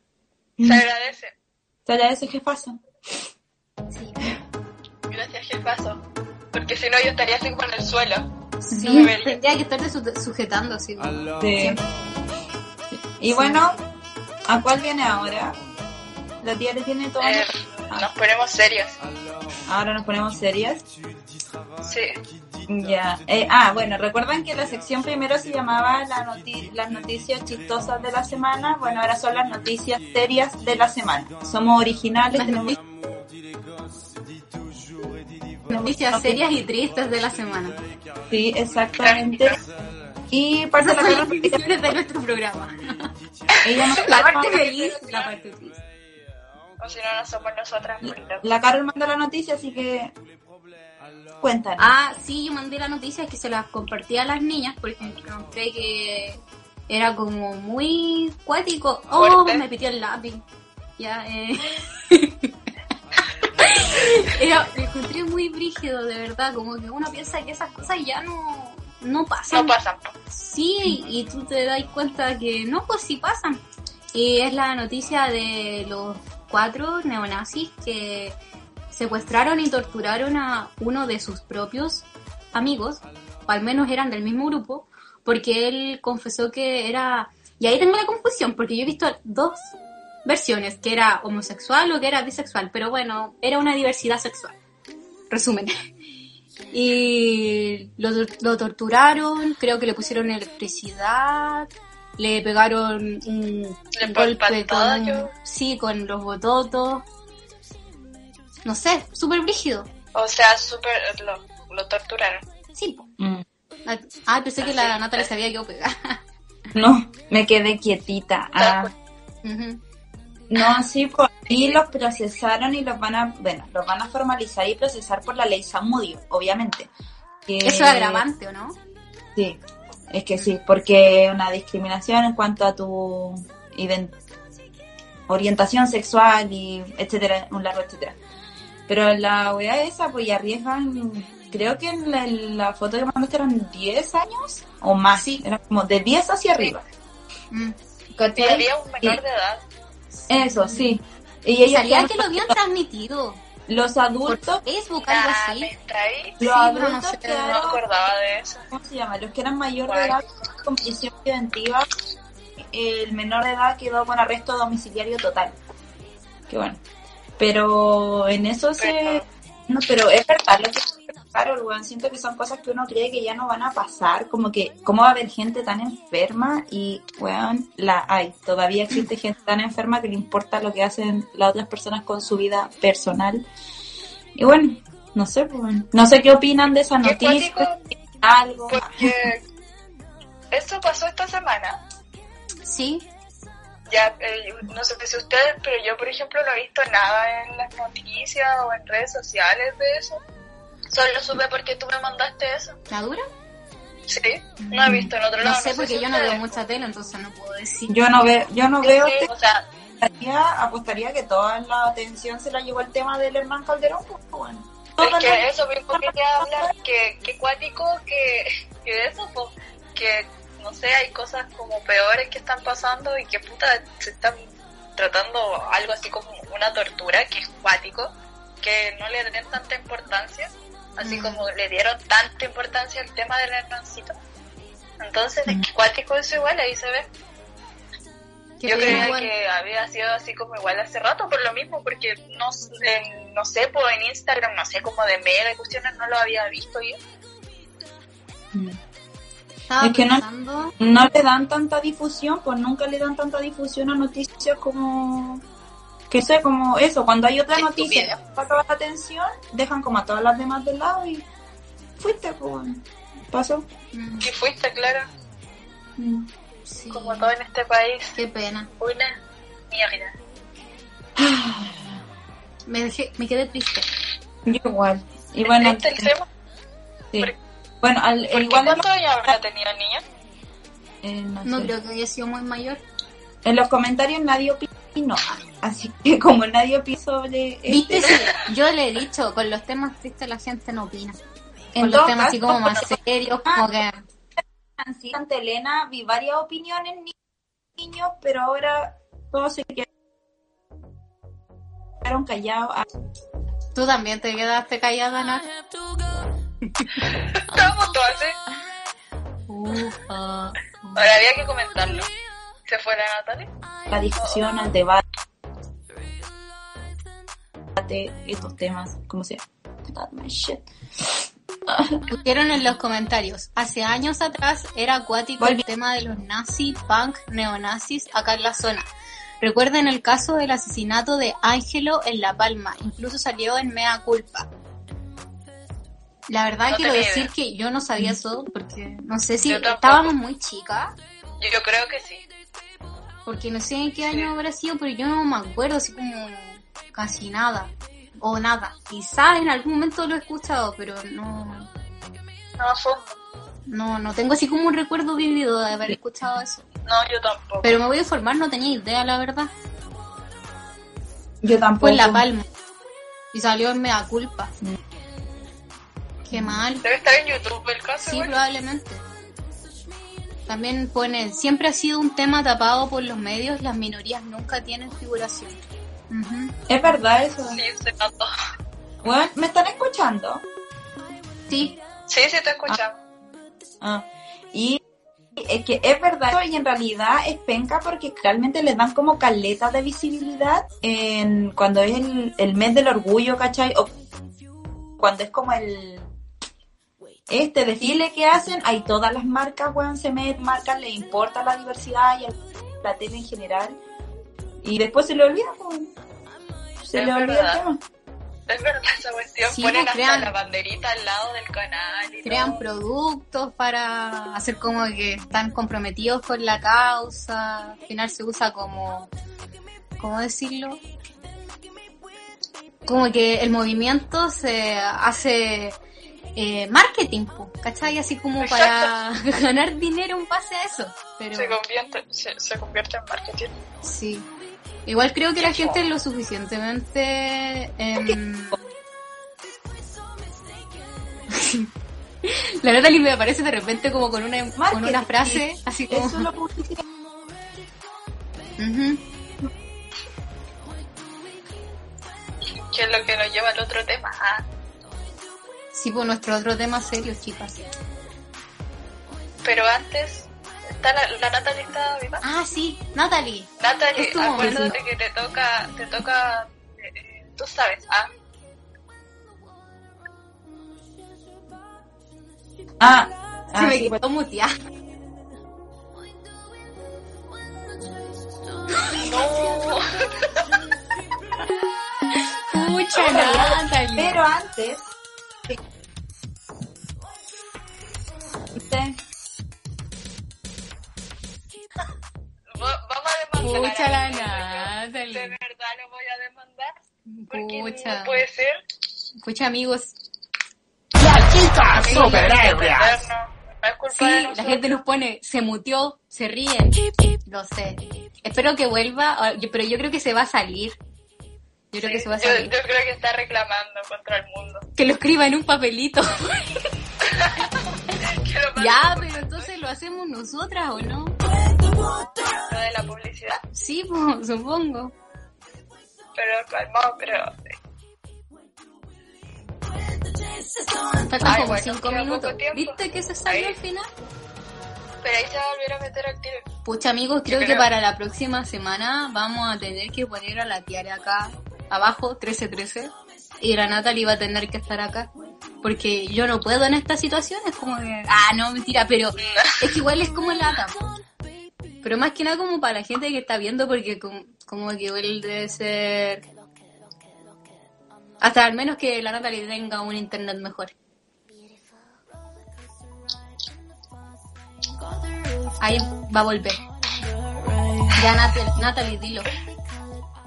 se agradece. Se agradece, jefazo. Sí. Gracias, jefazo. Porque si no, yo estaría así como en el suelo. Sí, tendría que estarte su- sujetando así. Sí. Y bueno, ¿a cuál viene ahora? La tía le tiene todo. Eh, nos ponemos serios. Ahora nos ponemos serias. Sí. Ya. Eh, ah, bueno, recuerdan que la sección primero se llamaba la noti- las noticias chistosas de la semana. Bueno, ahora son las noticias serias de la semana. Somos originales. Las tenemos- Noticias Ok. serias y tristes de la semana. Sí, exactamente. Y parte de la decisiones de nuestro programa. ella nos La parte feliz y la parte triste. O si no, no somos nosotras. la Carol mandó la noticia, así que cuéntanos. Ah, sí, yo mandé la noticia que se las compartí a las niñas porque encontré que era como muy cuático. Oh, Fuerte. me pitió el lápiz. Ya, eh. Era, lo encontré muy brígido, de verdad. Como que uno piensa que esas cosas ya no, no pasan. No pasan. Sí, y tú te das cuenta que no, pues sí pasan. Y es la noticia de los cuatro neonazis que secuestraron y torturaron a uno de sus propios amigos, o al menos eran del mismo grupo, porque él confesó que era... Y ahí tengo la confusión, porque yo he visto dos versiones, que era homosexual o que era bisexual, pero bueno, era una diversidad sexual. Resumen. Y lo, lo torturaron, creo que le pusieron electricidad, le pegaron un, Le un golpe con, sí, con los bototos. No sé, súper brígido. O sea, súper. Lo, lo torturaron. Sí. Mm. Ah, pensé que la Natalia se había quedado pegada. No, me quedé quietita. Ah. No, sí, pues y los procesaron y los van a, bueno, los van a formalizar y procesar por la ley Samudio, obviamente. Que- Eso es agravante, ¿o no? Sí, es que sí, porque una discriminación en cuanto a tu orientación sexual y etcétera, un largo etcétera. Pero la weá esa, pues ya arriesgan, creo que en la, en la foto que mandaste eran 10 años o más, Sí. era como de 10 hacia arriba. Mm. Y ¿Cachai? había un menor Sí. de edad. Eso, sí. Y Y ellos salía que lo habían transmitido los por adultos, Facebook, algo Ah, así. los Sí, pero no adultos sé, que No eran- acordaba de eso. ¿cómo se llama? Los que eran mayor de edad con prisión preventiva, el menor de edad quedó con arresto domiciliario total. Qué bueno. Pero en eso se... Pero- No, pero es verdad lo que claro, weón, siento que son cosas que uno cree que ya no van a pasar, como que, ¿cómo va a haber gente tan enferma? Y, weón, la hay. Todavía existe gente tan enferma que le importa lo que hacen las otras personas con su vida personal. Y bueno, no sé, pues, weón. no sé qué opinan de esa noticia. Algo. porque eso pasó esta semana. Sí, Ya, eh, no sé si ustedes, pero yo, por ejemplo, no he visto nada en las noticias o en redes sociales de eso. Solo supe porque tú me mandaste eso. ¿la dura? Sí, no he visto en otro No lado. sé, si porque yo no veo mucha tele, entonces no puedo decir. Yo no veo, yo no Sí, veo sí, o sea, apostaría, apostaría que toda la atención se la llevó el tema del hermano Calderón, pues, bueno. es que eso mismo quería hablar, que, que cuático que, que eso, po, que no sé, hay cosas como peores que están pasando y que puta se están tratando algo así como una tortura, que es cuático, que no le den tanta importancia, así Mm. como le dieron tanta importancia al tema del hermancito. Entonces, Mm. es que cuático eso igual, ahí se ve. Yo creía igual. que había sido así como igual hace rato, por lo mismo, porque no, en- no sé, pues en Instagram, no sé, como de mega y cuestiones no lo había visto yo. Estaba Es que no- no le dan tanta difusión, pues nunca le dan tanta difusión a noticias como que sé, como eso, cuando hay otra noticia que la atención, dejan como a todas las demás del lado y fuiste, pues pasó. Mm, Y fuiste, claro, Mm. sí. como todo en este país, Qué pena. una mierda. Me, dejé, me quedé triste. Yo igual. Y bueno, ¿Viste el tema? sí. ¿Por- bueno al, ¿Por qué igual años habrá tenido el niño? eh, no No sé. creo que haya sido muy mayor. en los comentarios nadie opinó, así que como nadie sobre ¿Viste? este, Sí, yo le he dicho, con los temas tristes la gente no opina. en Con los temas así como más serios, como que... Nancy, ante Elena vi varias opiniones ni- niños, pero ahora todos se quedaron callados. Ah, Tú también te quedaste callada, todos así. Ufa. Ahora había que comentarlo. ¿Se fue la Natalia? La discusión, el debate, estos temas, como sea. That my shit. Pusieron en los comentarios, hace años atrás era acuático el tema de los nazi, punk, neonazis acá en la zona. Recuerden el caso del asesinato de Ángelo en La Palma, incluso salió en Mea Culpa. La verdad No quiero decir idea. que yo no sabía eso porque no sé si estábamos muy chicas, Yo, yo creo que sí. Porque no sé en qué año habrá sido, pero yo no me acuerdo así como casi nada o nada. Quizás en algún momento lo he escuchado, pero no No. No, no tengo así como un recuerdo vívido de haber escuchado eso. No, yo tampoco. Pero me voy a informar, no tenía idea, la verdad. Yo tampoco. Fue en La Palma. Y salió en Mea Culpa. Qué mal. Debe estar en YouTube el caso. Sí, probablemente. También pone, siempre ha sido un tema tapado por los medios, las minorías nunca tienen figuración. Es verdad eso. Sí, se notó. Bueno, ¿me están escuchando? Sí, Sí, sí, te escuchamos. Ah, y es que es verdad y en realidad es penca porque realmente les dan como caleta de visibilidad en cuando es el, el mes del orgullo, ¿cachai? O cuando es como el este desfile que hacen, hay todas las marcas, weón, se meten, marcas, le importa la diversidad y la tele en general. Y después se le olvida, weón. Se Es le olvida verdad. el tema. Es verdad esa cuestión. Sí, Ponen pues, hasta la banderita al lado del canal. Y crean todo. productos para hacer como que están comprometidos con la causa. Al final se usa como, ¿cómo decirlo? Como que el movimiento se hace eh, marketing, ¿cachai? Así como para ganar dinero en base a eso. Pero Se convierte, se, se convierte en marketing. sí. Igual creo que la gente es lo suficientemente... em, La Natalie me aparece de repente como con una, con una frase así como... Eso lo publicidad. Que es lo que nos lleva al otro tema. Ah, Sí, pues nuestro otro tema serio, chicas. pero antes, ¿está la, la Natalie está viva? Ah, sí, Natalie. Natalie, acuérdate momento. que te toca, te toca, eh, tú sabes, ah, Ah, Se ah, me sí, pues, quedó muteada. no, Pucha, Natalie. Pero antes. Pucha, la Natalie. De verdad lo voy a demandar. Porque Pucha. no puede ser. Pucha, amigos. No. No es culpa Sí, la gente nos pone, se muteó, se ríen. Lo sé. Espero que vuelva, pero yo creo que se va a salir. Yo creo Sí, que se va a salir. yo creo que está reclamando contra el mundo. Que lo escriba en un papelito. Ya, pero entonces lo hacemos nosotras, ¿o no? Lo de la publicidad. Sí, pues, supongo. Pero calmado, pero Faltan Ay, como bueno, cinco queda minutos. ¿Viste que se salió Ahí. al final? pero ahí se va a volver a meter al tiro. Pucha amigos, creo, que para la próxima semana vamos a tener que poner a la Tiare acá abajo, 1313. Y la Natalie va a tener que estar acá. Porque yo no puedo en esta situación, es como que... Ah, no, mentira, pero es que igual es como lata. Pero más que nada como para la gente que está viendo, porque como, como que igual debe ser... Hasta al menos que la Natalie tenga un internet mejor. Ahí va a volver. Ya Natalie, Natalie dilo.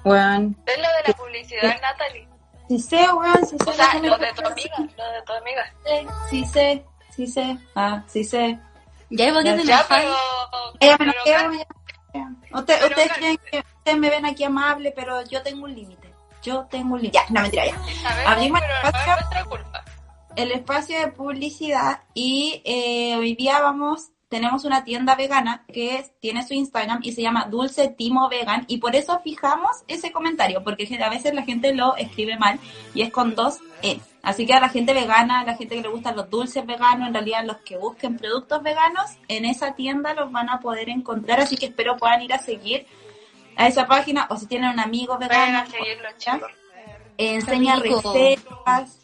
Weón. Es lo de la publicidad, Natalie. Sí sé, weón, sí sé. O sea, lo de tu amiga, lo de tu amiga. Sí sé, sí sé. Ah, sí sé. Ya iba que te Ya, pero... Ustedes creen que ustedes me ven aquí amable, pero yo tengo un límite. Yo tengo un límite. Ya, no mentira, ya. Abrimos el culpa. espacio de publicidad y eh, hoy día vamos, tenemos una tienda vegana que es- tiene su Instagram y se llama Dulce Timo Vegan y por eso fijamos ese comentario, porque a veces la gente lo escribe mal y es con dos E. Así que a la gente vegana, a la gente que le gustan los dulces veganos, en realidad los que busquen productos veganos, en esa tienda los van a poder encontrar, así que espero puedan ir a seguir a esa página o si tienen un amigo vegano, enseña recetas,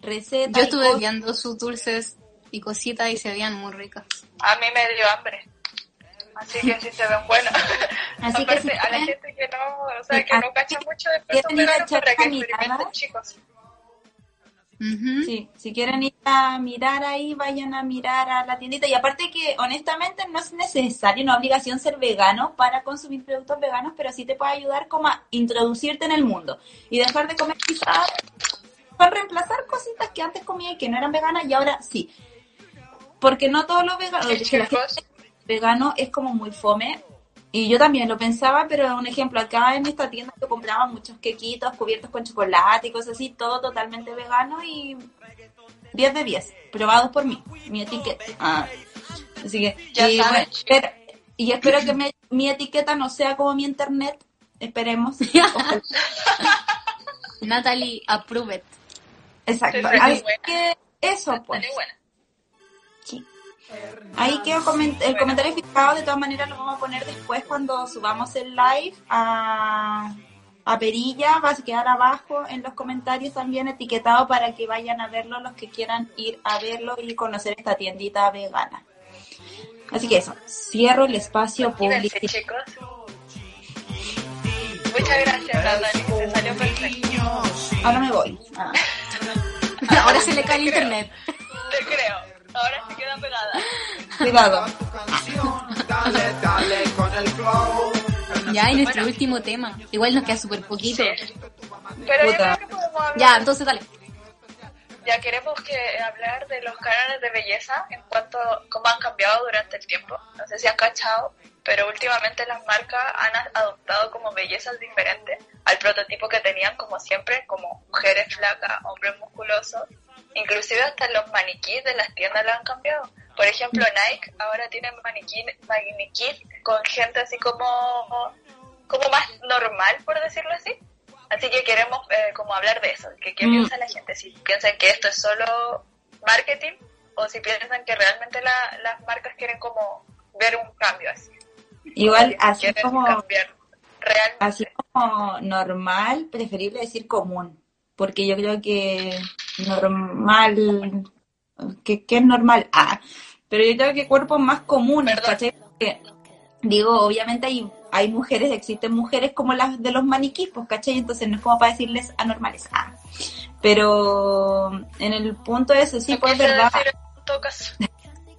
recetas. Yo estuve cosas. viendo sus dulces y cositas y se veían muy ricas. A mí me dio hambre. Así que sí se ven buenas. Así que Aparte, si a la gente que no, o sea, que no cacha mucho de a veganos para que experimenten, chicos. Sí, si quieren ir a mirar ahí, vayan a mirar a la tiendita. Y aparte que, honestamente, no es necesario, una obligación ser vegano para consumir productos veganos, pero sí te puede ayudar como a introducirte en el mundo y dejar de comer quizás para reemplazar cositas que antes comía y que no eran veganas y ahora sí. Porque no todos los veganos, vegano es como muy fome. Y yo también lo pensaba, pero un ejemplo, acá en esta tienda yo compraba muchos quequitos cubiertos con chocolate y cosas así, todo totalmente vegano y 10 de 10, probados por mí, mi etiqueta. Ah, así que, Ya y, sabes, bueno, espero, y espero que me- mi etiqueta no sea como mi internet, esperemos. Natalie Approved. Exacto. Sí, sí, Así que eso, pues. Sí. Ahí quedó coment- el comentario fijado, de todas maneras lo vamos a poner después cuando subamos el live a, a Perilla, va a quedar abajo en los comentarios también etiquetado para que vayan a verlo los que quieran ir a verlo y conocer esta tiendita vegana. Así que eso, cierro el espacio público. Muchas gracias, Natalie. Te salió perfecto. Ahora me voy. Ah. Ahora se le cae el internet. Te creo. Ahora se queda pegada. Cuidado. Dale, dale con el flow. Ya, y nuestro último tema. Igual nos queda súper poquito. Pero yo creo que podemos hablar. Ya, entonces dale. Ya queremos que hablar de los cánones de belleza en cuanto a cómo han cambiado durante el tiempo. No sé si han cachado, pero últimamente las marcas han adoptado como bellezas diferentes al prototipo que tenían como siempre, como mujeres flacas, hombres musculosos. Inclusive hasta los maniquíes de las tiendas la han cambiado. Por ejemplo, Nike ahora tiene maniquí, maniquíes con gente así como, como más normal, por decirlo así. Así que queremos eh, como hablar de eso, que qué Mm. piensa la gente, si piensan que esto es solo marketing o si piensan que realmente la- las marcas quieren como ver un cambio así. Igual, así como cambiar realmente. así como normal, preferible decir común, porque yo creo que normal, que, que es normal, ah, pero yo creo que cuerpos más comunes. ¿cachai? Porque, digo, obviamente hay, hay mujeres, existen mujeres como las de los maniquís, pues, ¿cachai? Entonces no es como para decirles anormales, ah. Pero en el punto de eso, sí, pues verdad,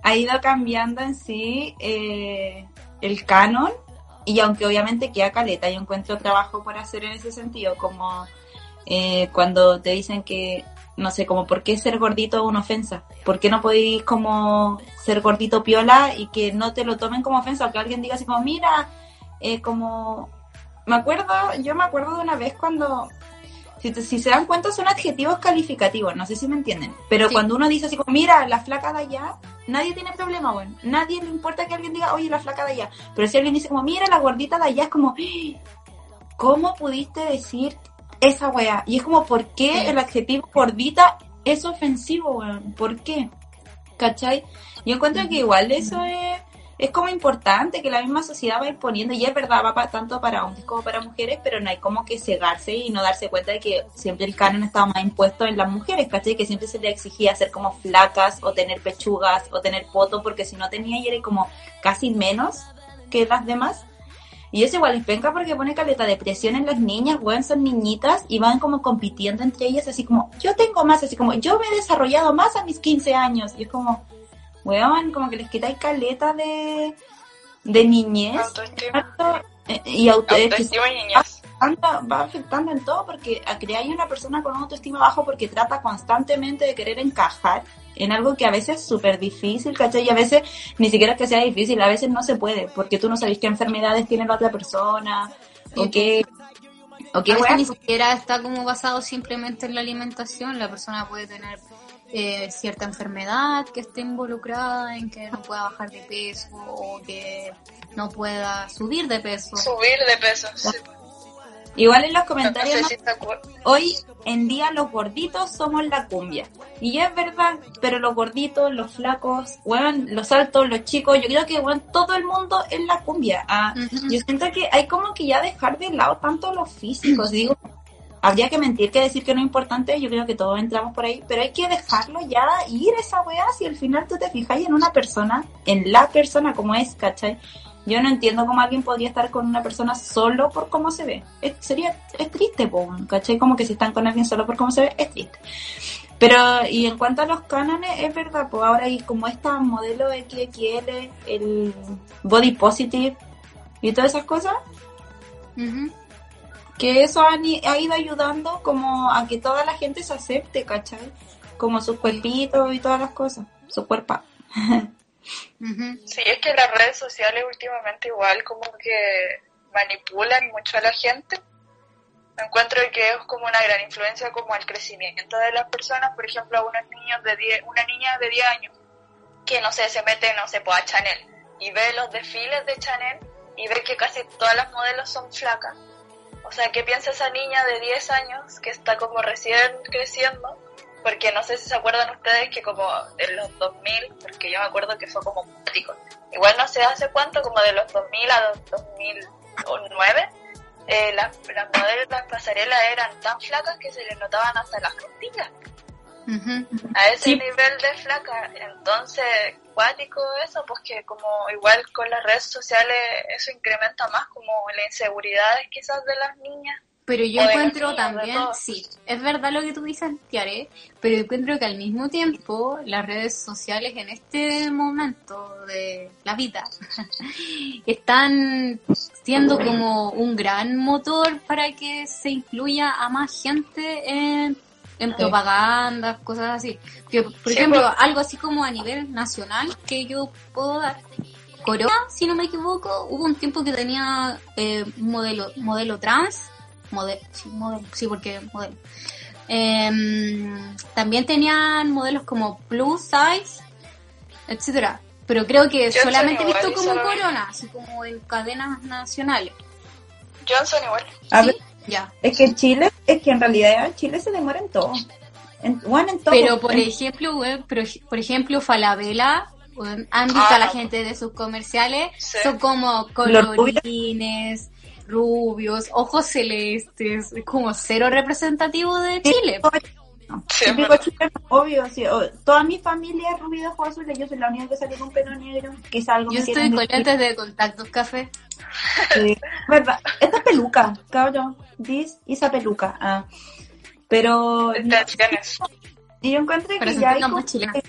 ha ido cambiando en sí eh, el canon y aunque obviamente queda caleta, yo encuentro trabajo por hacer en ese sentido, como eh, cuando te dicen que, no sé, como por qué ser gordito es una ofensa, por qué no podéis como ser gordito piola y que no te lo tomen como ofensa, o que alguien diga así como, mira, eh, como, me acuerdo, yo me acuerdo de una vez cuando si, te- si se dan cuenta son adjetivos calificativos, no sé si me entienden. Pero Sí. cuando uno dice así como, mira, la flaca de allá, nadie tiene problema, bueno. Nadie le importa que alguien diga, oye, la flaca de allá. Pero si alguien dice como, mira, la gordita de allá, es como, "¡Ah! ¿cómo pudiste decir esa wea? Y es como, ¿por qué Sí. el adjetivo gordita es ofensivo, weón? ¿Por qué? ¿Cachai? Yo encuentro que igual eso es, es como importante que la misma sociedad va a ir poniendo, y es verdad, va pa- tanto para hombres como para mujeres, pero no hay como que cegarse y no darse cuenta de que siempre el canon estaba más impuesto en las mujeres, ¿cachai? Que siempre se le exigía ser como flacas o tener pechugas o tener poto, porque si no tenía y era como casi menos que las demás. Y eso igual es penca porque pone caleta de presión en las niñas, weón, son niñitas y van como compitiendo entre ellas, así como, yo tengo más, así como, yo me he desarrollado más a mis 15 años. Y es como, weón, como que les quitáis caleta de, de niñez. Autoestima. eh, Y auto, eh, Autoestima y niñez. Anda- va afectando en todo porque a crear una persona con autoestima bajo porque trata constantemente de querer encajar en algo que a veces es súper difícil, ¿cachai? Y a veces ni siquiera es que sea difícil, a veces no se puede porque tú no sabes qué enfermedades tiene la otra persona o qué, o qué weá. ni siquiera está como basado simplemente en la alimentación. La persona puede tener eh, cierta enfermedad que esté involucrada en que no pueda bajar de peso o que no pueda subir de peso. Subir de peso. sí. Igual en los No comentarios sé si hoy en día los gorditos somos la cumbia. Y es verdad, pero los gorditos, los flacos, weón, los altos, los chicos, yo creo que weón, todo el mundo es la cumbia. Ah. Yo siento que hay como que ya dejar de lado tanto los físicos. Digo, habría que mentir que decir que no es importante, yo creo que todos entramos por ahí, pero hay que dejarlo ya ir esa weá si al final tú te fijas en una persona, en la persona como es, ¿cachai? Yo no entiendo cómo alguien podría estar con una persona solo por cómo se ve. Es, sería, es triste, ¿cachai? Como que si están con alguien solo por cómo se ve, es triste. Pero, y en cuanto a los cánones, es verdad, pues ahora hay como esta modelo XXL, el body positive y todas esas cosas, que eso ha ido ayudando como a que toda la gente se acepte, ¿cachai? Como sus cuerpitos y todas las cosas, su cuerpo. Sí, es que las redes sociales últimamente igual como que manipulan mucho a la gente. Encuentro que es como una gran influencia como al crecimiento de las personas, por ejemplo, a unos niños de 10, una niña de 10 años que no sé, se mete, no sé, pues a Chanel y ve los desfiles de Chanel y ve que casi todas las modelos son flacas. O sea, ¿qué piensa esa niña de 10 años que está como recién creciendo? Porque no sé si se acuerdan ustedes que como en los 2000, porque yo me acuerdo que fue como cuático. Igual no sé hace cuánto, como de los 2000 a los 2009, eh, las, las modelos, las pasarelas eran tan flacas que se les notaban hasta las costillas. A ese Sí. nivel de flaca. Entonces, cuático eso, pues que como igual con las redes sociales eso incrementa más como las inseguridades quizás de las niñas. Pero yo O encuentro también, sí, es verdad lo que tú dices, Tiare, pero encuentro que al mismo tiempo las redes sociales en este momento de la vida están siendo como un gran motor para que se incluya a más gente en, en Sí. propagandas, cosas así. Que, por Sí, ejemplo, pues. algo así como a nivel nacional que yo puedo dar. Corona, si no me equivoco, hubo un tiempo que tenía eh, modelo, modelo trans, modelo, sí, modelo, sí, porque modelo. Em, también tenían modelos como plus size, etcétera. Pero creo que Johnson solamente he visto como Corona, así como en cadenas nacionales. Johnson igual. A ¿Sí? ver, Ya. es que en Chile, es que en realidad en Chile se demora en todo. En, bueno, en todo. Pero por ejemplo, pero, por ejemplo, Falabella, han visto Ah, a la no. gente de sus comerciales, Sí. son como colorines, rubios, ojos celestes, es como cero representativo de Chile. Sí, es verdad. chileno, obvio, sí. o- toda mi familia es rubia de ojos azules, yo soy la única que salió con pelo negro. Quizá algo Yo me estoy con lentes de contactos café. Sí, verdad. Esta es peluca, cabrón. This is a peluca. Ah. Pero y yo encuentro que ya hay como que-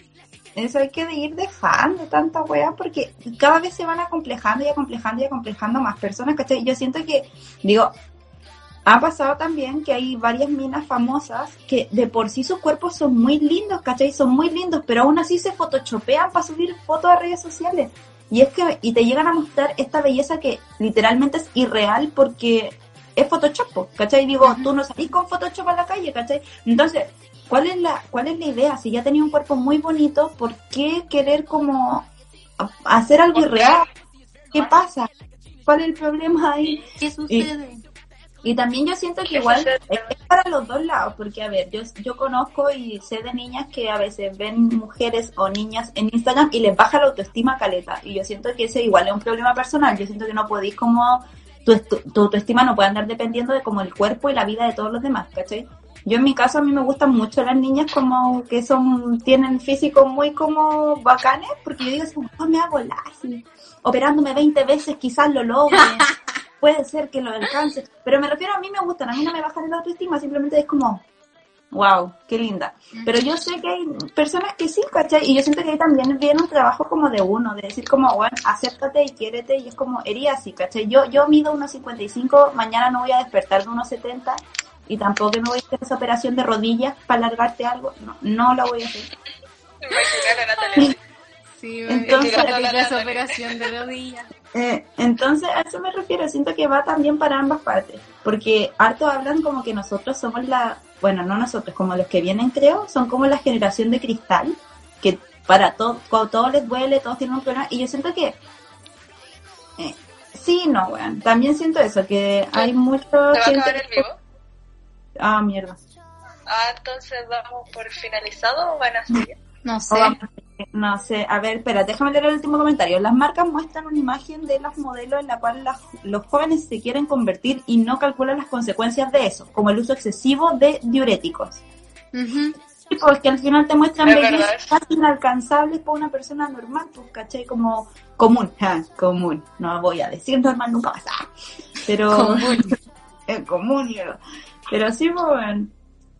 eso hay que ir dejando tanta weá porque cada vez se van acomplejando y acomplejando y acomplejando más personas, ¿cachai? Yo siento que, digo, ha pasado también que hay varias minas famosas que de por sí sus cuerpos son muy lindos, ¿cachai? Son muy lindos, pero aún así se photoshopean para subir fotos a redes sociales. Y es que, y te llegan a mostrar esta belleza que literalmente es irreal porque es Photoshop, ¿cachai? Digo, tú no salís con Photoshop a la calle, ¿cachai? Entonces, ¿cuál es la, cuál es la idea? Si ya tenía un cuerpo muy bonito, ¿por qué querer como hacer algo irreal? ¿Qué pasa? ¿Cuál es el problema ahí? ¿Qué sucede? Y también yo siento que ¿Qué igual sucede? es para los dos lados, porque a ver, yo, yo conozco y sé de niñas que a veces ven mujeres o niñas en Instagram y les baja la autoestima caleta. Y yo siento que ese igual es un problema personal. Yo siento que no podéis como, tu, estu- tu autoestima no puede andar dependiendo de como el cuerpo y la vida de todos los demás, ¿cachai? Yo en mi caso a mí me gustan mucho las niñas como que son, tienen físicos muy como bacanes, porque yo digo "Oh, me hago así, operándome 20 veces quizás lo logre puede ser que lo alcance, pero me refiero a mí me gustan, a mí no me bajan la autoestima, simplemente es como, wow, qué linda. Pero yo sé que hay personas que sí, ¿cachai? Y yo siento que ahí también viene un trabajo como de uno, de decir como, bueno, acéptate y quiérete, y es como, hería así, ¿cachai? Yo, yo mido unos 55, mañana no voy a despertar de unos 70, y tampoco me voy a hacer esa operación de rodillas para alargarte algo, no, no la voy a hacer. Imaginar a Natalia. Sí, Entonces- esa operación de rodilla. Eh, entonces, a eso me refiero. Siento que va también para ambas partes. Porque harto hablan como que nosotros somos la. Bueno, no nosotros, como los que vienen, creo, son como la generación de cristal. Que para todo, cuando todo les duele, todos tienen un problema. Y yo siento que. eh, sí, no, weón. También siento eso, que hay mucho. ¿Se va a acabar el que- vivo? Ah, mierda. Ah, entonces damos por finalizado o van a seguir. No sé. vamos- No sé, a ver, espera, déjame leer el último comentario. Las marcas muestran una imagen de los modelos en la cual las- los jóvenes se quieren convertir y no calculan las consecuencias de eso, como el uso excesivo de diuréticos. Ujú. Sí, porque al final te muestran Es bellezas casi inalcanzables para una persona normal, pues, ¿cachai? Como común, ja, común. No voy a decir normal nunca más. ah. Pero Común. es común, yo. Pero sí, pues, bueno.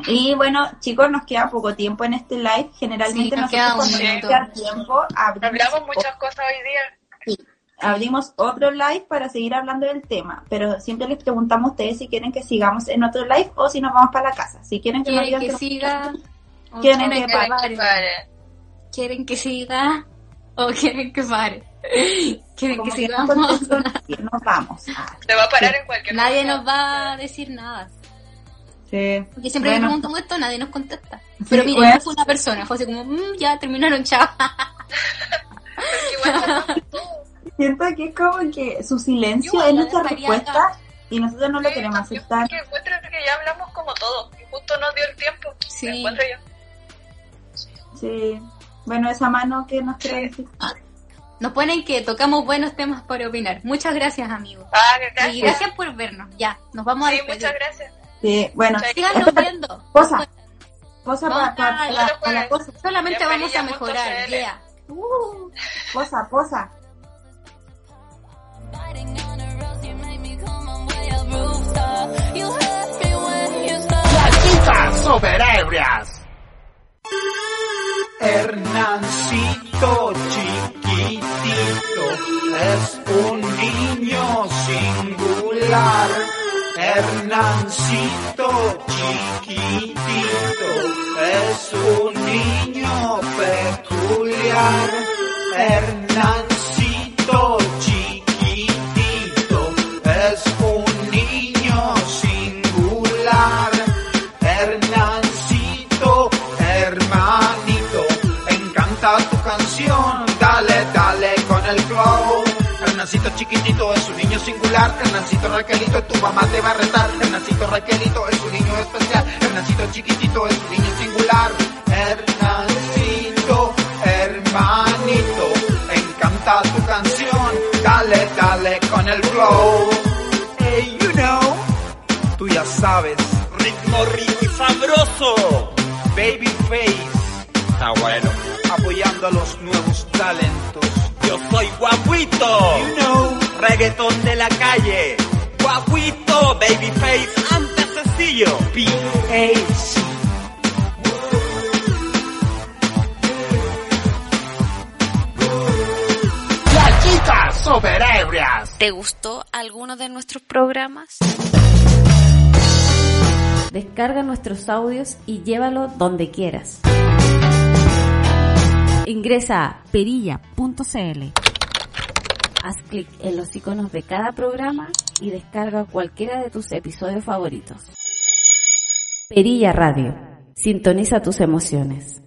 Y bueno, chicos, nos queda poco tiempo en este live. Generalmente Sí, nos nosotros queda un cuando nos queda tiempo abrimos, Hablamos muchas cosas hoy día. abrimos otro live para seguir hablando del tema. Pero siempre les preguntamos a ustedes si quieren que sigamos en otro live o si nos vamos para la casa. Si quieren que nos ¿Quieren digan que que- siga? ¿O Quieren quieren que que pare. ¿Quieren que siga? ¿O quieren que pare? ¿Quieren que como que no sigamos? nos vamos. Ah, Se va a parar en cualquier Nadie momento. nos va a decir nada. Sí. Porque siempre Bueno. le preguntamos esto, nadie nos contesta. Pero Sí, mira, bueno. no fue una persona, fue así como, "Mm, ya terminaron, chao. Siento que es como que su silencio Yo es nuestra respuesta y nosotros no lo queremos yo aceptar. porque encuentro que ya hablamos como todo. Y justo nos dio el tiempo. Sí. Me encuentro yo. Sí. Bueno, esa mano que nos quiere decir. Nos ponen que tocamos buenos temas para opinar. Muchas gracias, amigos. Ah, Y gracias. gracias por vernos. Ya, nos vamos a Sí, despedir. muchas gracias. Sí, bueno, Sí. Síganos viendo. cosa. Cosa Vamos para a- la, cosa. Solamente vamos a mejorar. Yeah. Uh. Cosa, cosa. Las chicas superebrias. Hernancito chiquitito es un niño singular. Hernancito chiquitito es un niño peculiar. Hernancito Hernancito chiquitito es un niño singular, Hernancito Raquelito tu mamá te va a retar, Hernancito Raquelito es un niño especial, Hernancito chiquitito es un niño singular. Hernancito, hermanito, encanta tu canción, dale, dale con el flow. Hey, you know, tú ya sabes, ritmo rico y sabroso, babyface, está bueno, apoyando a los nuevos talentos. Yo soy guaguito, you know, reggaetón de la calle, guaguito, babyface, antes sencillo. Las chicas. ¿Te gustó alguno de nuestros programas? Descarga nuestros audios y llévalo donde quieras. Ingresa a perilla.cl. Haz clic en los iconos de cada programa y descarga cualquiera de tus episodios favoritos. Perilla Radio. Sintoniza tus emociones.